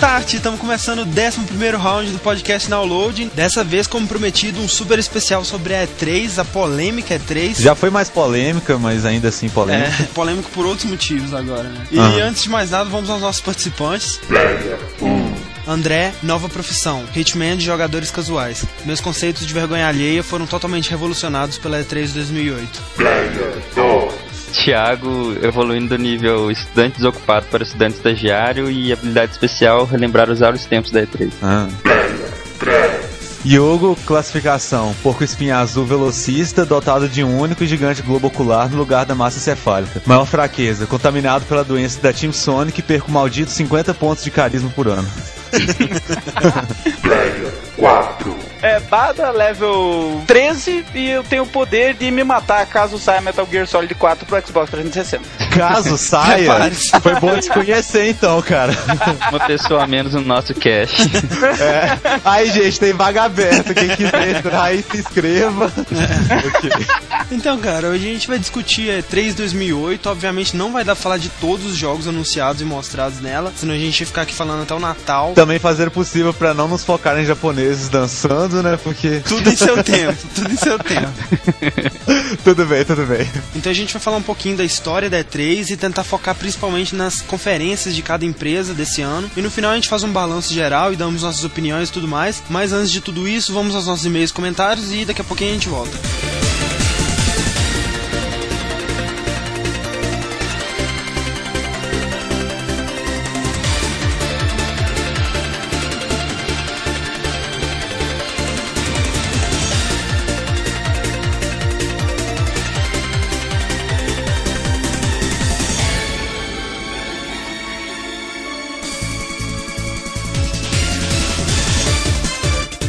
Start, estamos começando o 11 round do podcast Download. Dessa vez, como prometido, um super especial sobre a E3, a polêmica E3. Já foi mais polêmica, mas ainda assim polêmica. É, polêmico por outros motivos agora, né? E Aham. antes de mais nada, vamos aos nossos participantes. André, nova profissão, hitman de jogadores casuais. Meus conceitos de vergonha alheia foram totalmente revolucionados pela E3 de 2008. Thiago evoluindo do nível estudante desocupado para estudante estagiário e habilidade especial relembrar os áureos tempos da E3. Ah. Yogo, classificação: porco espinha azul velocista, dotado de um único e gigante globo ocular no lugar da massa cefálica. Maior fraqueza: contaminado pela doença da Team Sonic, perco maldito 50 pontos de carisma por ano. É Bada level 13 e eu tenho o poder de me matar caso saia Metal Gear Solid 4 pro Xbox 360. Caso saia, foi bom te conhecer então, cara. Uma pessoa a menos no nosso cast. É. Aí, gente, tem vaga aberta. Quem quiser entrar aí, se inscreva. Ok. Então, cara, hoje a gente vai discutir a E3 2008. Obviamente não vai dar pra falar de todos os jogos anunciados e mostrados nela, senão a gente ia ficar aqui falando até o Natal. Também fazer o possível pra não nos focar em japoneses dançando, né? Porque. Tudo em seu tempo, tudo em seu tempo. tudo bem, tudo bem. Então a gente vai falar um pouquinho da história da E3 e tentar focar principalmente nas conferências de cada empresa desse ano. E no final a gente faz um balanço geral e damos nossas opiniões e tudo mais. Mas antes de tudo isso, vamos aos nossos e-mails e comentários e daqui a pouquinho a gente volta.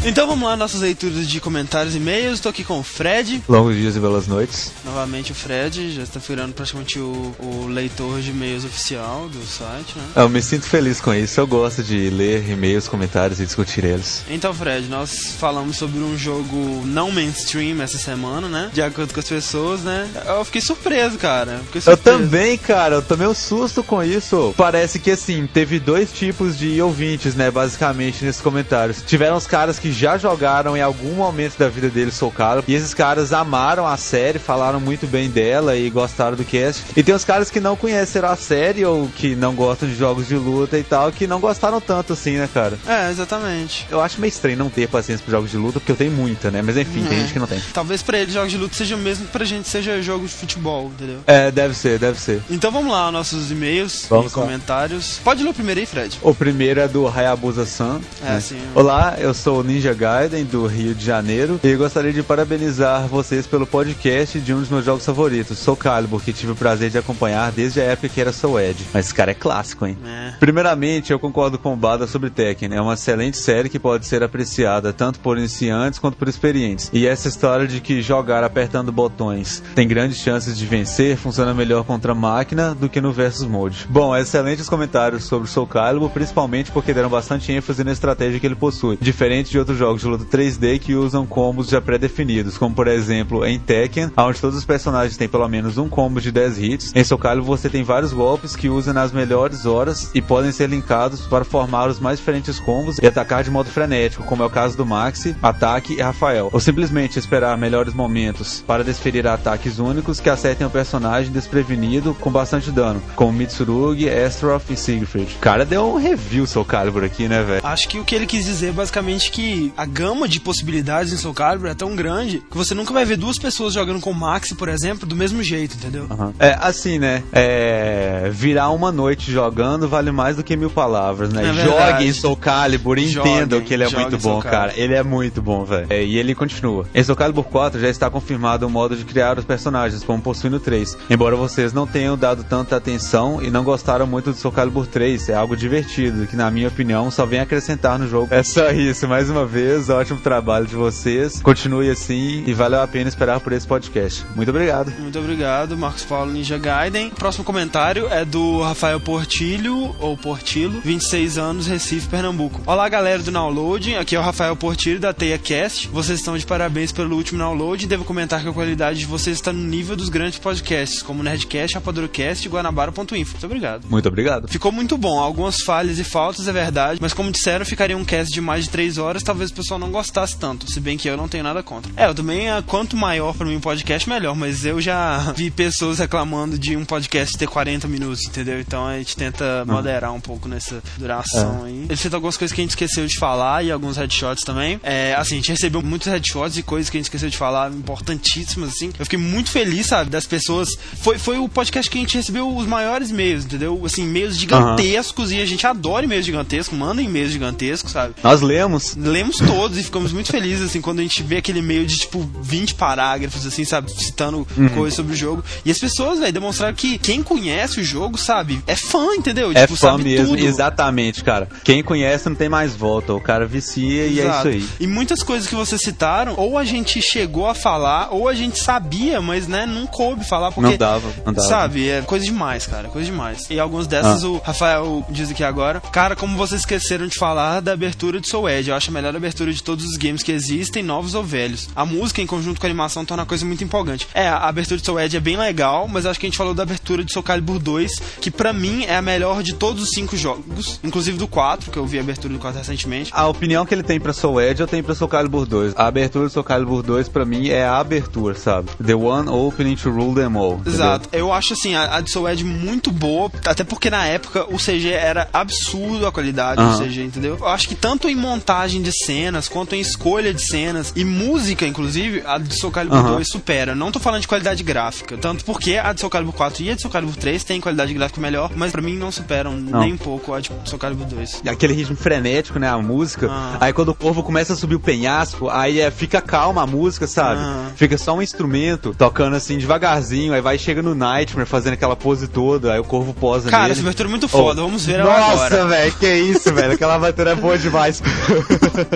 Então vamos lá, nossas leituras de comentários e e-mails. Estou aqui com o Fred. Longos dias e belas noites. Novamente o Fred, já está virando praticamente o, o leitor de e-mails oficial do site, né? Eu me sinto feliz com isso. Eu gosto de ler e-mails, comentários e discutir eles. Então, Fred, nós falamos sobre um jogo não mainstream essa semana, né? De acordo com as pessoas, né? Eu fiquei surpreso, cara. Fiquei Eu surpreso. também, cara, eu tomei um susto com isso. Parece que assim, teve dois tipos de ouvintes, né, basicamente, nesses comentários. Tiveram os caras que já jogaram em algum momento da vida deles Soul Calibur, e esses caras amaram a série, falaram muito bem dela e gostaram do cast. E tem os caras que não conheceram a série ou que não gostam de jogos de luta e tal, que não gostaram tanto assim, né, cara? É, exatamente. Eu acho meio estranho não ter paciência para jogos de luta, porque eu tenho muita, né? Mas enfim, tem É. gente que não tem. Talvez pra ele jogos de luta seja o mesmo que pra gente seja jogo de futebol, entendeu? É, deve ser, deve ser. Então vamos lá, nossos e-mails Vamos e lá. comentários. Pode ler o primeiro aí, Fred. O primeiro é do Hayabusa-san. É, né? sim. Olá, eu sou o Ninja Gaiden do Rio de Janeiro e gostaria de parabenizar vocês pelo podcast de um dos meus jogos favoritos, Soul Calibur, que tive o prazer de acompanhar desde a época que era Soul Edge. Mas esse cara é clássico, hein? É. Primeiramente, eu concordo com o Bada sobre Tekken. É uma excelente série que pode ser apreciada tanto por iniciantes quanto por experientes. E essa história de que jogar apertando botões tem grandes chances de vencer funciona melhor contra a máquina do que no versus mode. Bom, excelentes comentários sobre Soul Calibur, principalmente porque deram bastante ênfase na estratégia que ele possui, diferente de outros jogos de luta 3D que usam combos já pré-definidos, como por exemplo em Tekken, onde todos os personagens têm pelo menos um combo de 10 hits. Em Soul você tem vários golpes que usam nas melhores horas e podem ser linkados para formar os mais diferentes combos e atacar de modo frenético, como é o caso do Maxi, Ataque e Rafael. Ou simplesmente esperar melhores momentos para desferir ataques únicos que acertem o personagem desprevenido com bastante dano, como Mitsurugi, Astaroth e Siegfried. Cara deu um review Soul Calibur aqui, né, velho? Acho que o que ele quis dizer basicamente que que a gama de possibilidades em Soul Calibur é tão grande que você nunca vai ver duas pessoas jogando com o Maxi, por exemplo, do mesmo jeito, entendeu? Uhum. É, assim, né? É, virar uma noite jogando vale mais do que mil palavras, né? É Jogue em Soul Calibur, Joguem, que ele é muito bom, cara. Ele é muito bom, velho. É, e ele continua. Em Soul Calibur 4 já está confirmado o modo de criar os personagens, como possui no 3. Embora vocês não tenham dado tanta atenção e não gostaram muito do Soul Calibur 3, é algo divertido, que na minha opinião só vem acrescentar no jogo. É só isso, mais uma vez, ótimo trabalho de vocês. Continue assim e valeu a pena esperar por esse podcast. Muito obrigado. Muito obrigado, Marcos Paulo Ninja Gaiden. Próximo comentário é do Rafael Portilho, ou Portilo, 26 anos, Recife, Pernambuco. Olá, galera do Download. Aqui é o Rafael Portilho da Teia Cast. Vocês estão de parabéns pelo último download. Devo comentar que a qualidade de vocês está no nível dos grandes podcasts, como Nerdcast, Rapadurocast e Guanabara.info. Muito obrigado. Muito obrigado. Ficou muito bom, algumas falhas e faltas, é verdade, mas como disseram, ficaria um cast de mais de 3 horas, talvez o pessoal não gostasse tanto, se bem que eu não tenho nada contra. É, eu também, ah, quanto maior para mim um podcast, melhor, mas eu já vi pessoas reclamando de um podcast ter 40 minutos, entendeu? Então a gente tenta moderar um pouco nessa duração aí. Ele citou algumas coisas que a gente esqueceu de falar e alguns headshots também. É, assim, a gente recebeu muitos headshots e coisas que a gente esqueceu de falar, importantíssimas, assim. Eu fiquei muito feliz, sabe, das pessoas. Foi, foi o podcast que a gente recebeu os maiores e-mails, entendeu? Assim, e-mails gigantescos e a gente adora e-mails gigantescos, manda e-mails gigantescos, sabe? Nós lemos. Lemos todos e ficamos muito felizes, assim, quando a gente vê aquele e-mail de, tipo, 20 parágrafos, assim, sabe? Citando Uhum. coisas sobre o jogo. E as pessoas, velho, demonstraram que quem conhece o jogo, sabe? É fã, entendeu? É tipo, fã sabe mesmo, tudo. exatamente, cara. Quem conhece não tem mais volta. O cara vicia e Exato. é isso aí. E muitas coisas que vocês citaram, ou a gente chegou a falar, ou a gente sabia, mas, né, não coube falar, porque... Não dava, não dava. Sabe, é coisa demais, cara, coisa demais. E algumas dessas Ah. o Rafael diz aqui agora. Cara, como vocês esqueceram de falar da abertura de Soul Edge, eu acho a melhor abertura de todos os games que existem, novos ou velhos. A música em conjunto com a animação torna a coisa muito empolgante. É, a abertura de Soul Edge é bem legal, mas acho que a gente falou da abertura de Soul Calibur 2, que pra mim é a melhor de todos os cinco jogos, inclusive do 4, que eu vi a abertura do 4 recentemente. A opinião que ele tem pra Soul Edge, eu tenho pra Soul Calibur 2. A abertura do Soul Calibur 2, pra mim, é a abertura, sabe? The one opening to rule them all. entendeu? Exato. Eu acho assim, a, a de Soul Edge muito boa, até porque na época o CG era absurdo a qualidade do CG, entendeu? Eu acho que tanto em montagem de cenas, quanto em escolha de cenas e música, inclusive, a de Soul Calibur Aham. 2 supera. Não tô falando de qualidade gráfica, tanto porque a de Soul Calibur 4 e a de Soul Calibur 3 tem qualidade gráfica melhor, mas pra mim não superam nem um pouco a de Soul Calibur 2. Aquele ritmo frenético, né? A música. Ah. Aí quando o corvo começa a subir o penhasco, aí é, fica calma a música, sabe? Ah. Fica só um instrumento tocando assim devagarzinho. Aí vai chega no Nightmare fazendo aquela pose toda. Aí o corvo posa Cara, nele. essa abertura é muito foda, Oh. vamos ver ela agora. Nossa, velho, que isso, velho. Aquela abertura é boa demais.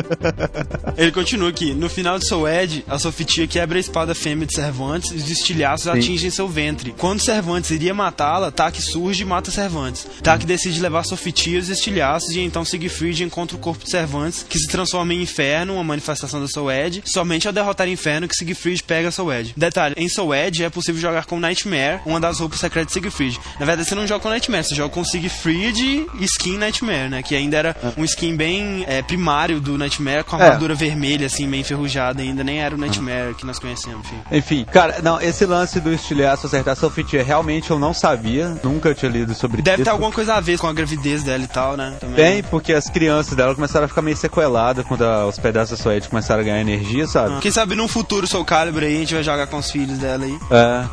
Ele continua aqui. No final de Soul Edge, a Sofitia quebra a espada fêmea de Cervantes e os estilhaços atingem seu ventre. Quando Cervantes iria matá-la, Tak surge e mata Cervantes. Tak decide levar Sofitia aos estilhaços e então Siegfried encontra o corpo de Cervantes, que se transforma em Inferno, uma manifestação da Soul Edge. Somente ao derrotar Inferno que Siegfried pega Soul Edge. Detalhe, em Soul Edge é possível jogar com Nightmare, uma das roupas secretas de Siegfried. Na verdade, você não joga com Nightmare, você joga com Siegfried e skin Nightmare, né? Que ainda era um skin bem é, primário do Nightmare, com a É. armadura vermelha, assim, meio enferrujada ainda. Nem era o Nightmare que nós conhecemos, enfim. Enfim, cara, não, esse lance do estilhaço acertar Sofitia, realmente eu não sabia. Nunca tinha lido sobre Deve isso. ter alguma coisa a ver com a gravidez dela e tal, né? Também. Tem, porque as crianças dela começaram a ficar meio sequeladas quando a- os pedaços da Suede começaram a ganhar energia, sabe? Quem sabe num futuro Soul Calibur aí, a gente vai jogar com os filhos dela aí.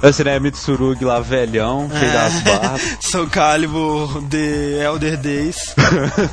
É, esse né, Mitsurugi lá velhão, cheio É. das barbas. Soul Calibur The Elder Days.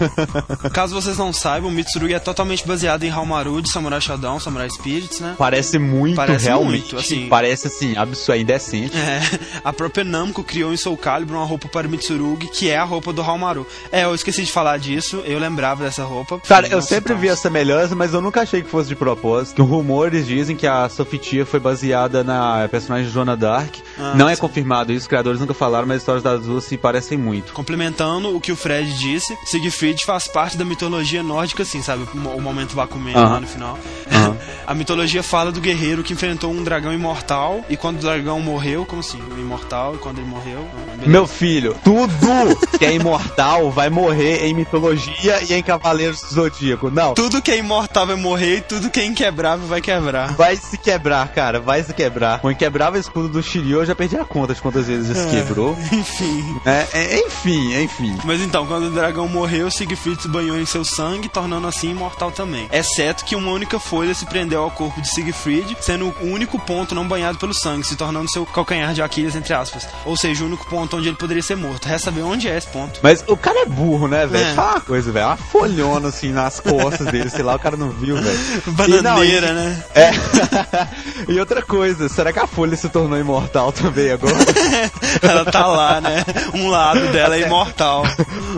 Caso vocês não saibam, Mitsurugi é totalmente baseado em Haumaru de Samurai Shodown, Samurai Spirits, né? Parece muito, Parece realmente. muito, assim. Parece assim, absurdo, é indecente. É, a própria Namco criou em Soul Calibur uma roupa para Mitsurugi, que é a roupa do Haumaru. É, eu esqueci de falar disso, eu lembrava dessa roupa. Cara, eu sempre vi essa semelhança, mas eu nunca achei que fosse de propósito. Rumores dizem que a Sofitia foi baseada na personagem Joana Dark. Ah, não é sim. confirmado isso, os criadores nunca falaram, mas as histórias das duas se parecem muito. Complementando o que o Fred disse, Siegfried faz parte da mitologia nórdica, assim, sabe? O mo- o momento Bakuman Aham. lá no final. A mitologia fala do guerreiro que enfrentou um dragão imortal e quando o dragão morreu, como assim? O imortal e quando ele morreu. ah, beleza. Meu filho, tudo que é imortal vai morrer em mitologia e em Cavaleiros do Zodíaco. Não, Tudo que é imortal vai morrer e tudo que é inquebrável vai quebrar. vai se quebrar, cara, vai se quebrar. O inquebrável escudo do Shiryu eu já perdi a conta de quantas vezes isso quebrou. Enfim. É, é, enfim, enfim. Mas então, quando o dragão morreu, Siegfried se banhou em seu sangue, tornando assim imortal imortal também. Exceto que uma única folha se prendeu ao corpo de Siegfried, sendo o único ponto não banhado pelo sangue, se tornando seu calcanhar de Aquiles, entre aspas. Ou seja, o único ponto onde ele poderia ser morto. Resta saber onde é esse ponto. Mas o cara é burro, né, velho? É. Fala uma coisa, velho. Uma folhona assim nas costas dele, sei lá, o cara não viu, velho. Bananeira, E não, e- né? É. e outra coisa, será que a folha se tornou imortal também agora? Ela tá lá, né? Um lado dela é imortal.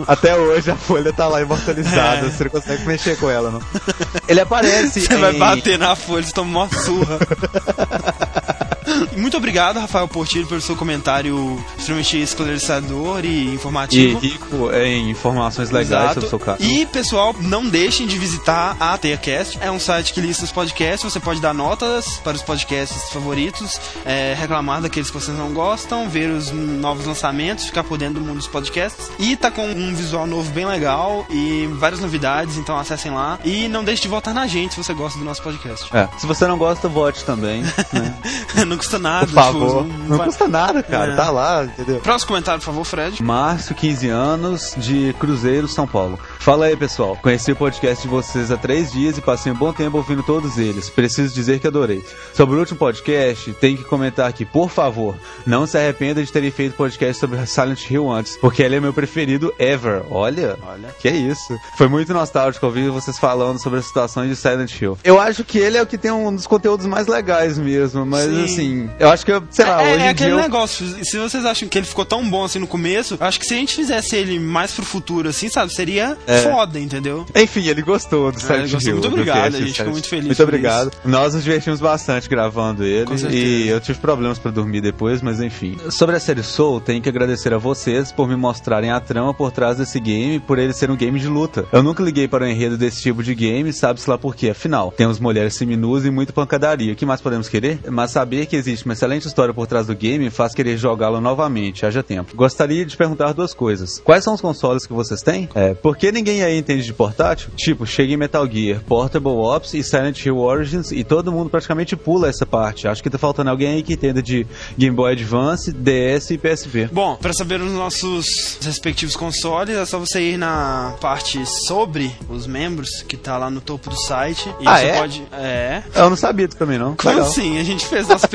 Até hoje a folha tá lá imortalizada, É. você não consegue mexer com ela, não. Ele aparece Você vai em- bater na folha, você toma uma surra. Muito obrigado, Rafael Portilho, pelo seu comentário extremamente esclarecedor e E informativo. rico em informações legais Exato. sobre o seu caso. E, pessoal, não deixem de visitar a TeiaCast. É um site que lista os podcasts. Você pode dar notas para os podcasts favoritos, é, reclamar daqueles que vocês não gostam, ver os novos lançamentos, ficar por dentro do mundo dos podcasts. E tá com um visual novo bem legal e várias novidades, então acessem lá. E não deixe de votar na gente se você gosta do nosso podcast. É, se você não gosta, vote também, né? não custa nada. Por favor. tipo, Não vai- custa nada, cara. É. Tá lá, entendeu? Próximo comentário, por favor, Fred. Márcio, 15 anos, de Cruzeiro, São Paulo. Fala aí, pessoal. Conheci o podcast de vocês há três dias e passei um bom tempo ouvindo todos eles. Preciso dizer que adorei. Sobre o último podcast, tem que comentar aqui, por favor, não se arrependa de terem feito podcast sobre Silent Hill antes, porque ele é meu preferido ever. Olha, Olha. que é isso. Foi muito nostálgico ouvir vocês falando sobre as situações de Silent Hill. Eu acho que ele é o que tem um dos conteúdos mais legais mesmo, mas Sim. assim, eu acho que, eu, sei lá, é, hoje é aquele dia... eu- negócio. Se vocês acham que ele ficou tão bom assim no começo, acho que se a gente fizesse ele mais pro futuro, assim, sabe, seria foda, entendeu? Enfim, ele gostou do Silent gostou. Hill. Muito do obrigado, a gente ficou muito feliz Muito obrigado. Nós nos divertimos bastante gravando ele. E eu tive problemas pra dormir depois, mas enfim. Sobre a série Soul, tenho que agradecer a vocês por me mostrarem a trama por trás desse game, por ele ser um game de luta. Eu nunca liguei para o enredo desse tipo de game, sabe-se lá por quê. Afinal, temos mulheres seminuas e muita pancadaria. O que mais podemos querer? Mas saber que existe uma excelente história por trás do game faz querer jogá-lo novamente, haja tempo. Gostaria de perguntar duas coisas. Quais são os consoles que vocês têm? É, por que ninguém aí entende de portátil? Tipo, chega em Metal Gear, Portable Ops e Silent Hill Origins e todo mundo praticamente pula essa parte. Acho que tá faltando alguém aí que entenda de Game Boy Advance, DS e PSP. Bom, para saber os nossos respectivos consoles, é só você ir na parte sobre os membros, que tá lá no topo do site. E Ah, você é? pode. É. Eu não sabia disso também, não. Como Legal. assim? A gente fez nossos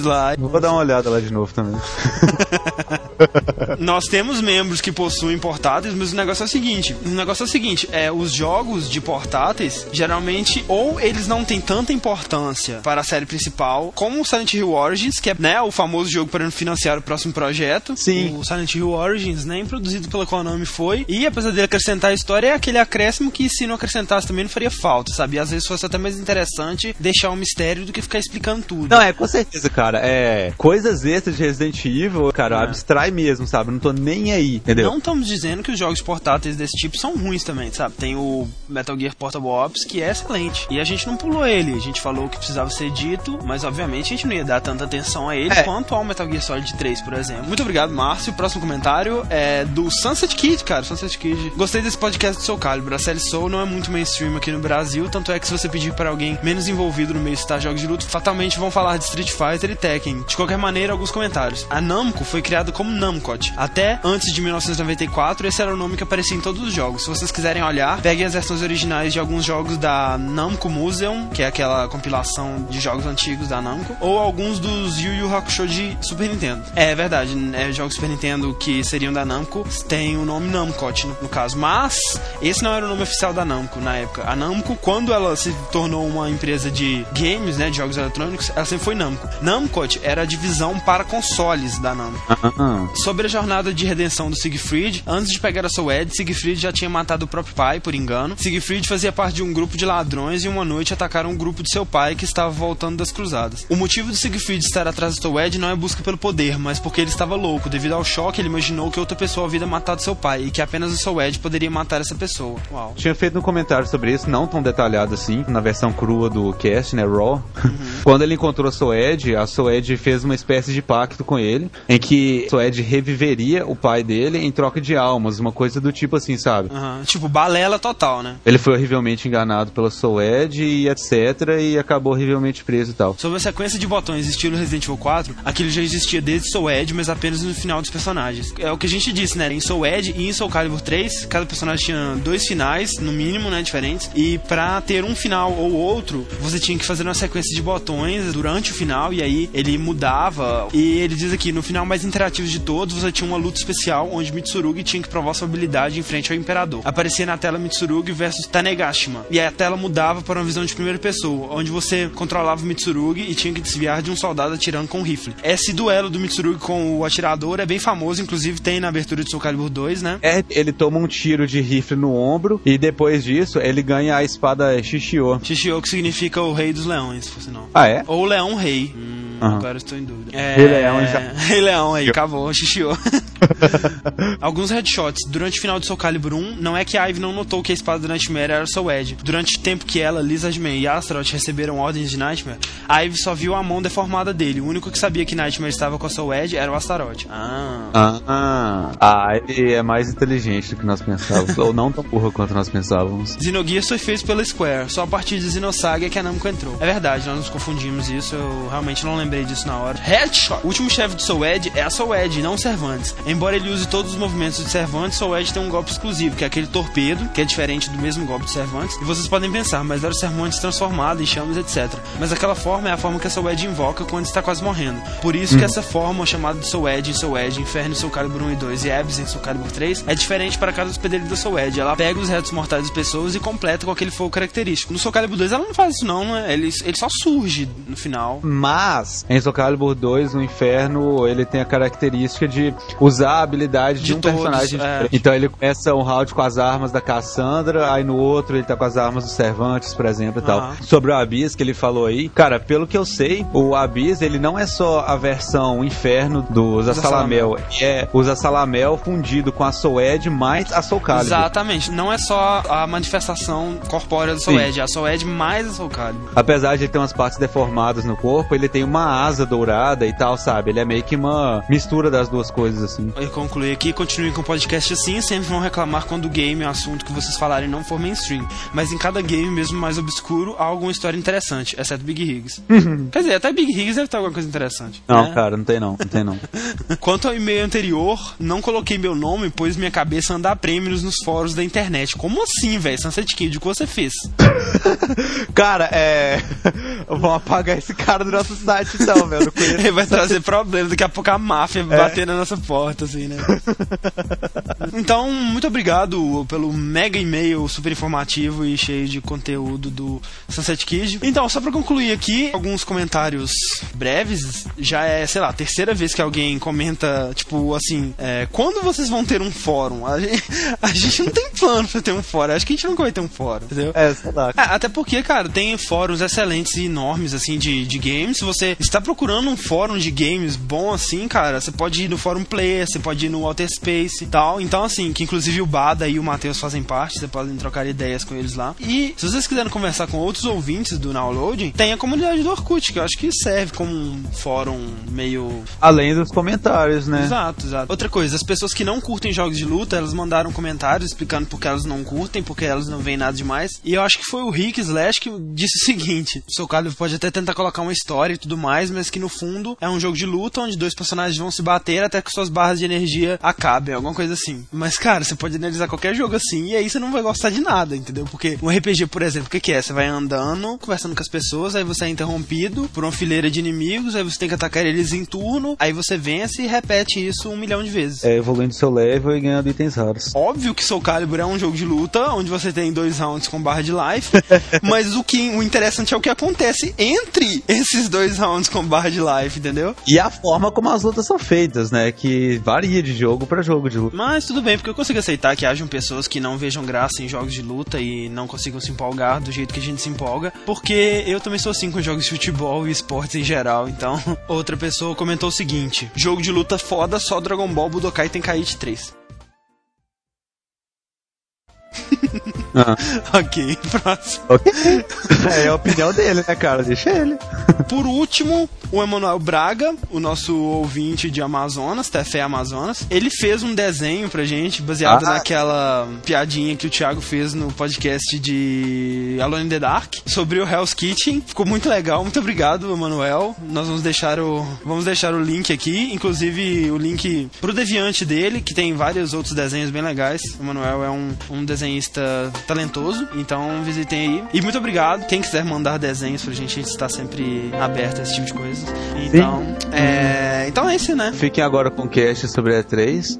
lá. Vou dar uma olhada lá de novo também. Nós temos membros que possuem portáteis, mas o negócio é o seguinte: o negócio é o seguinte, é os jogos de portáteis, geralmente, ou eles não têm tanta importância para a série principal, como o Silent Hill Origins, que é né, o famoso jogo para financiar o próximo projeto. Sim. O Silent Hill Origins, nem produzido pela Konami foi. E apesar dele acrescentar a história, é aquele acréscimo que se não acrescentasse também não faria falta, sabe? E às vezes fosse até mais interessante deixar um mistério do que ficar explicando tudo. Não, é, com certeza, cara. É. Coisas extras de Resident Evil, cara, É. abstrai mesmo, sabe? Não tô nem aí, entendeu? Não estamos dizendo que os jogos portáteis desse tipo são ruins também, sabe? Tem o Metal Gear Portable Ops, que é excelente. E a gente não pulou ele, a gente falou o que precisava ser dito, mas obviamente a gente não ia dar tanta atenção a ele É. quanto ao Metal Gear Solid 3, por exemplo. Muito obrigado, Márcio. O próximo comentário é do Sunset Kid, cara. Sunset Kid. Gostei desse podcast do Soul Calibur. A série Soul não é muito mainstream aqui no Brasil, tanto é que se você pedir para alguém menos envolvido no meio de citar jogos de luta, fatalmente vão falar de Street Fighter e Tekken. De qualquer maneira, alguns comentários. A Namco foi criada como Namcot. Até antes de 1994, esse era o nome que aparecia em todos os jogos. Se vocês quiserem olhar, peguem as versões originais de alguns jogos da Namco Museum, que é aquela compilação de jogos antigos da Namco, ou alguns dos Yu Yu Hakusho de Super Nintendo. É verdade, é, jogos Super Nintendo que seriam da Namco tem o nome Namcot no, no caso, mas esse não era o nome oficial da Namco na época. A Namco, quando ela se tornou uma empresa de games, né, de jogos eletrônicos, ela sempre foi Namco. Namcot era a divisão para consoles da Namco. Ah, Sobre a jornada de redenção do Siegfried, antes de pegar a sua Ed, Siegfried já tinha matado o próprio pai, por engano. Siegfried fazia parte de um grupo de ladrões e uma noite atacaram um grupo de seu pai que estava voltando das cruzadas. O motivo de Siegfried estar atrás do Ed não é busca pelo poder, mas porque ele estava louco. Devido ao choque, ele imaginou que outra pessoa havia matado seu pai e que apenas o seu Ed poderia matar essa pessoa. Uau. Tinha feito um comentário sobre isso, não tão detalhado assim, na versão crua do cast, né, Raw. Uhum. Quando ele encontrou a Soed, a Soed fez uma espécie de pacto com ele, em que Soed Ed reviveria o pai dele em troca de almas, uma coisa do tipo assim, sabe? Uhum. Tipo, balela total, né? Ele foi horrivelmente enganado pela Soul Ed e etc. e acabou horrivelmente preso e tal. Sobre a sequência de botões estilo Resident Evil 4, aquilo já existia desde Soul Ed, mas apenas no final dos personagens. É o que a gente disse, né? Em Soul Ed e em Soul Calibur 3, cada personagem tinha dois finais, no mínimo, né? Diferentes. E pra ter um final ou outro, você tinha que fazer uma sequência de botões durante o final, e aí ele mudava. E ele diz aqui, no final mais interativo de todos, você tinha uma luta especial onde Mitsurugi tinha que provar sua habilidade em frente ao Imperador. Aparecia na tela Mitsurugi versus Tanegashima. E aí a tela mudava para uma visão de primeira pessoa, onde você controlava o Mitsurugi e tinha que desviar de um soldado atirando com um rifle. Esse duelo do Mitsurugi com o atirador é bem famoso, inclusive tem na abertura de Soul Calibur 2, né? É, ele toma um tiro de rifle no ombro e depois disso ele ganha a espada Shishio. Shishio que significa o rei dos leões, por sinal. Ah, é? Ou leão rei. Hum, Aham. Agora eu estou em dúvida. É... Rei Leão já- Rei Leão aí, acabou, Shishio. Alguns headshots durante o final de Soul Calibur 1, não é que a Ivy não notou que a espada do Nightmare era Soul Edge. Durante o tempo que ela, Lizardman e Astaroth receberam ordens de Nightmare, a Ivy só viu a mão deformada dele. O único que sabia que Nightmare estava com a Soul Edge era o Astaroth. Ah. Ah, ah, ele é mais inteligente do que nós pensávamos, ou não tão burro quanto nós pensávamos. Xenogears foi feito pela Square, só a partir de Xenosaga que a Namco entrou. É verdade, nós nos confundimos isso, eu realmente não lembrei disso na hora. Headshot! O último chefe de Soul Edge é a Soul Edge, não o Cervantes. Embora ele use todos os movimentos de Cervantes, Soul Edge tem um golpe exclusivo, que é aquele torpedo, que é diferente do mesmo golpe de Cervantes. E vocês podem pensar, mas era o Cervantes transformado em chamas, etc. Mas aquela forma é a forma que a Soul Edge invoca quando está quase morrendo. Por isso que essa forma, chamada de Soul Edge Soul Edge, Inferno em Soul Calibur 1 e 2 e Abyss em Soul Calibur 3, é diferente para cada hospedeiro da Soul Edge. Ela pega os restos mortais das pessoas e completa com aquele fogo característico. No Soul Calibur 2 ela não faz isso não, né? Ele, ele só surge no final. Mas, em Soul Calibur 2, no Inferno, ele tem a característica de usar a habilidade de, De um todos, personagem é. Então ele começa um round com as armas da Cassandra, aí no outro ele tá com as armas dos Cervantes, por exemplo, e tal. Aham. Sobre o Abyss que ele falou aí, cara, pelo que eu sei, o Abyss, ele não é só a versão Inferno do Usa Salamel, é Usa Salamel fundido com a Soul Edge mais a Soul Calibur. Exatamente. Não é só a manifestação corpórea do Soul. Edge, é a Soul Edge mais a Soul Calibur. Apesar de ele ter umas partes deformadas no corpo, ele tem uma asa dourada e tal, sabe? Ele é meio que uma mistura das duas coisas, assim. Eu concluí aqui, continuem com o podcast assim, sempre vão reclamar quando o game, o assunto que vocês falarem não for mainstream. Mas em cada game, mesmo mais obscuro, há alguma história interessante, exceto Big Higgs. Quer dizer, até Big Higgs deve ter alguma coisa interessante. Não, né? cara, não tem não, não tem não. Quanto ao e-mail anterior, não coloquei meu nome, pois minha cabeça anda a prêmios nos fóruns da internet. Como assim, velho? Sunset Kid, o que você fez? cara, é. Vamos apagar esse cara do nosso site então, velho. Ele vai trazer problemas, daqui a pouco a máfia bater na nossa porta, assim, né? então, muito obrigado pelo mega e-mail super informativo e cheio de conteúdo do Sunset Kid. Então, só pra concluir aqui, alguns comentários breves. Já é, sei lá, a terceira vez que alguém comenta, tipo, assim, é, quando vocês vão ter um fórum? A gente, a gente não tem plano pra ter um fórum. Acho que a gente nunca vai ter um fórum, entendeu? É, sei lá. É, até porque, cara, tem fóruns excelentes e enormes, assim, de, de games. Se você está procurando um fórum de games bom, assim, cara, você pode ir no Fórum Player, você pode ir no Outer Space e tal. Então, assim, que inclusive o Bada e o Matheus fazem parte, você pode trocar ideias com eles lá. E se vocês quiserem conversar com outros ouvintes do Downloading, tem a comunidade do Orkut, que eu acho que serve como um fórum meio Além dos comentários, né? Exato, exato. Outra coisa, as pessoas que não curtem jogos de luta, elas mandaram comentários explicando por que elas não curtem, porque elas não veem nada demais. E eu acho que foi o Rick Slash que disse o seguinte: o seu Calibur pode até tentar colocar uma história e tudo mais, mas que no fundo é um jogo de luta onde dois personagens vão se bater até que suas barras de energia acabem, alguma coisa assim. Mas, cara, você pode analisar qualquer jogo assim e aí você não vai gostar de nada, entendeu? Porque um RPG, por exemplo, o que, que é? Você vai andando, conversando com as pessoas, aí você é interrompido por uma fileira de inimigos, aí você tem que atacar eles em turno, aí você vence e repete isso um milhão de vezes. É, evoluindo seu level e ganhando itens raros. Óbvio que Soul Calibur é um jogo de luta, onde você tem dois rounds com barra de life, mas o que o interessante é o que acontece entre esses dois rounds com barra de life, entendeu? E a forma como as lutas são feitas, né? Que varia de jogo pra jogo de luta. Mas tudo bem, porque eu consigo aceitar que hajam pessoas que não vejam graça em jogos de luta e não consigam se empolgar do jeito que a gente se empolga, porque eu também sou assim com jogos de futebol e esportes em geral, então outra pessoa comentou o seguinte: jogo de luta foda, só Dragon Ball Budokai Tenkaichi 3. Ah. ok, próximo. Ok. É a opinião dele, né, cara? Deixa ele. Por último, o Emanuel Braga, o nosso ouvinte de Amazonas, TFE Amazonas, ele fez um desenho pra gente, baseado Ah. naquela piadinha que o Thiago fez no podcast de Alone in the Dark, sobre o Hell's Kitchen. Ficou muito legal, muito obrigado, Emanuel. Nós vamos deixar o, vamos deixar o link aqui, inclusive o link pro deviante dele, que tem vários outros desenhos bem legais. O Emanuel é um, um desenhista talentoso, então visitem aí. E muito obrigado. Quem quiser mandar desenhos pra gente, a gente está sempre aberto a esse tipo de coisa. Então, é, então é isso, né? Fiquem agora com o cast sobre a E3.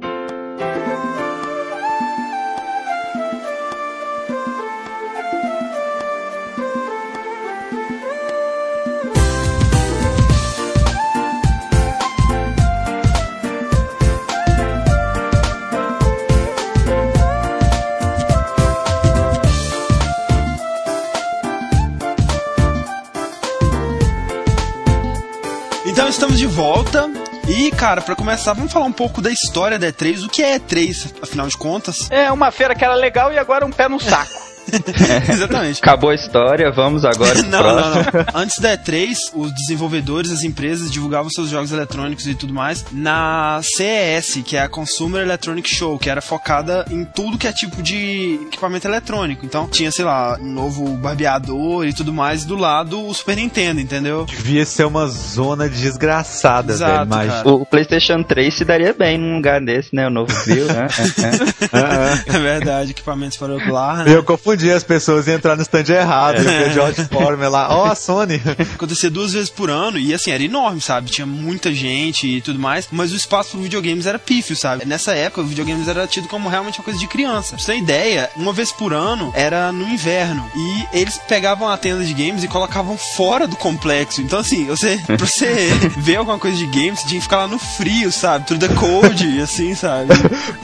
Estamos de volta. E, cara, pra começar, vamos falar um pouco da história da E3. O que é E3, afinal de contas? É uma feira que era legal e agora um pé no saco. Exatamente. Acabou a história, vamos agora Não, não, não. Antes da E3, os desenvolvedores, as empresas divulgavam seus jogos eletrônicos e tudo mais na CES, que é a Consumer Electronic Show, que era focada em tudo que é tipo de equipamento eletrônico. Então, tinha, sei lá, um novo barbeador e tudo mais, e do lado o Super Nintendo, entendeu? Devia ser uma zona desgraçada, Exato, velho. Mas cara. O PlayStation 3 se daria bem num lugar desse, né? O novo View, né? É verdade, equipamentos para o lar, né? eu confundi as pessoas e entrar no stand errado. Vi o George Foreman lá. Ó, a Sony. acontecia duas vezes por ano e assim, era enorme, sabe? Tinha muita gente e tudo mais, mas o espaço pro videogames era pífio, sabe? Nessa época, o videogames era tido como realmente uma coisa de criança. Pra você ter ideia, uma vez por ano era no inverno e eles pegavam a tenda de games e colocavam fora do complexo. Então, assim, você, pra você ver alguma coisa de games, você tinha que ficar lá no frio, sabe? Through the cold e assim, sabe?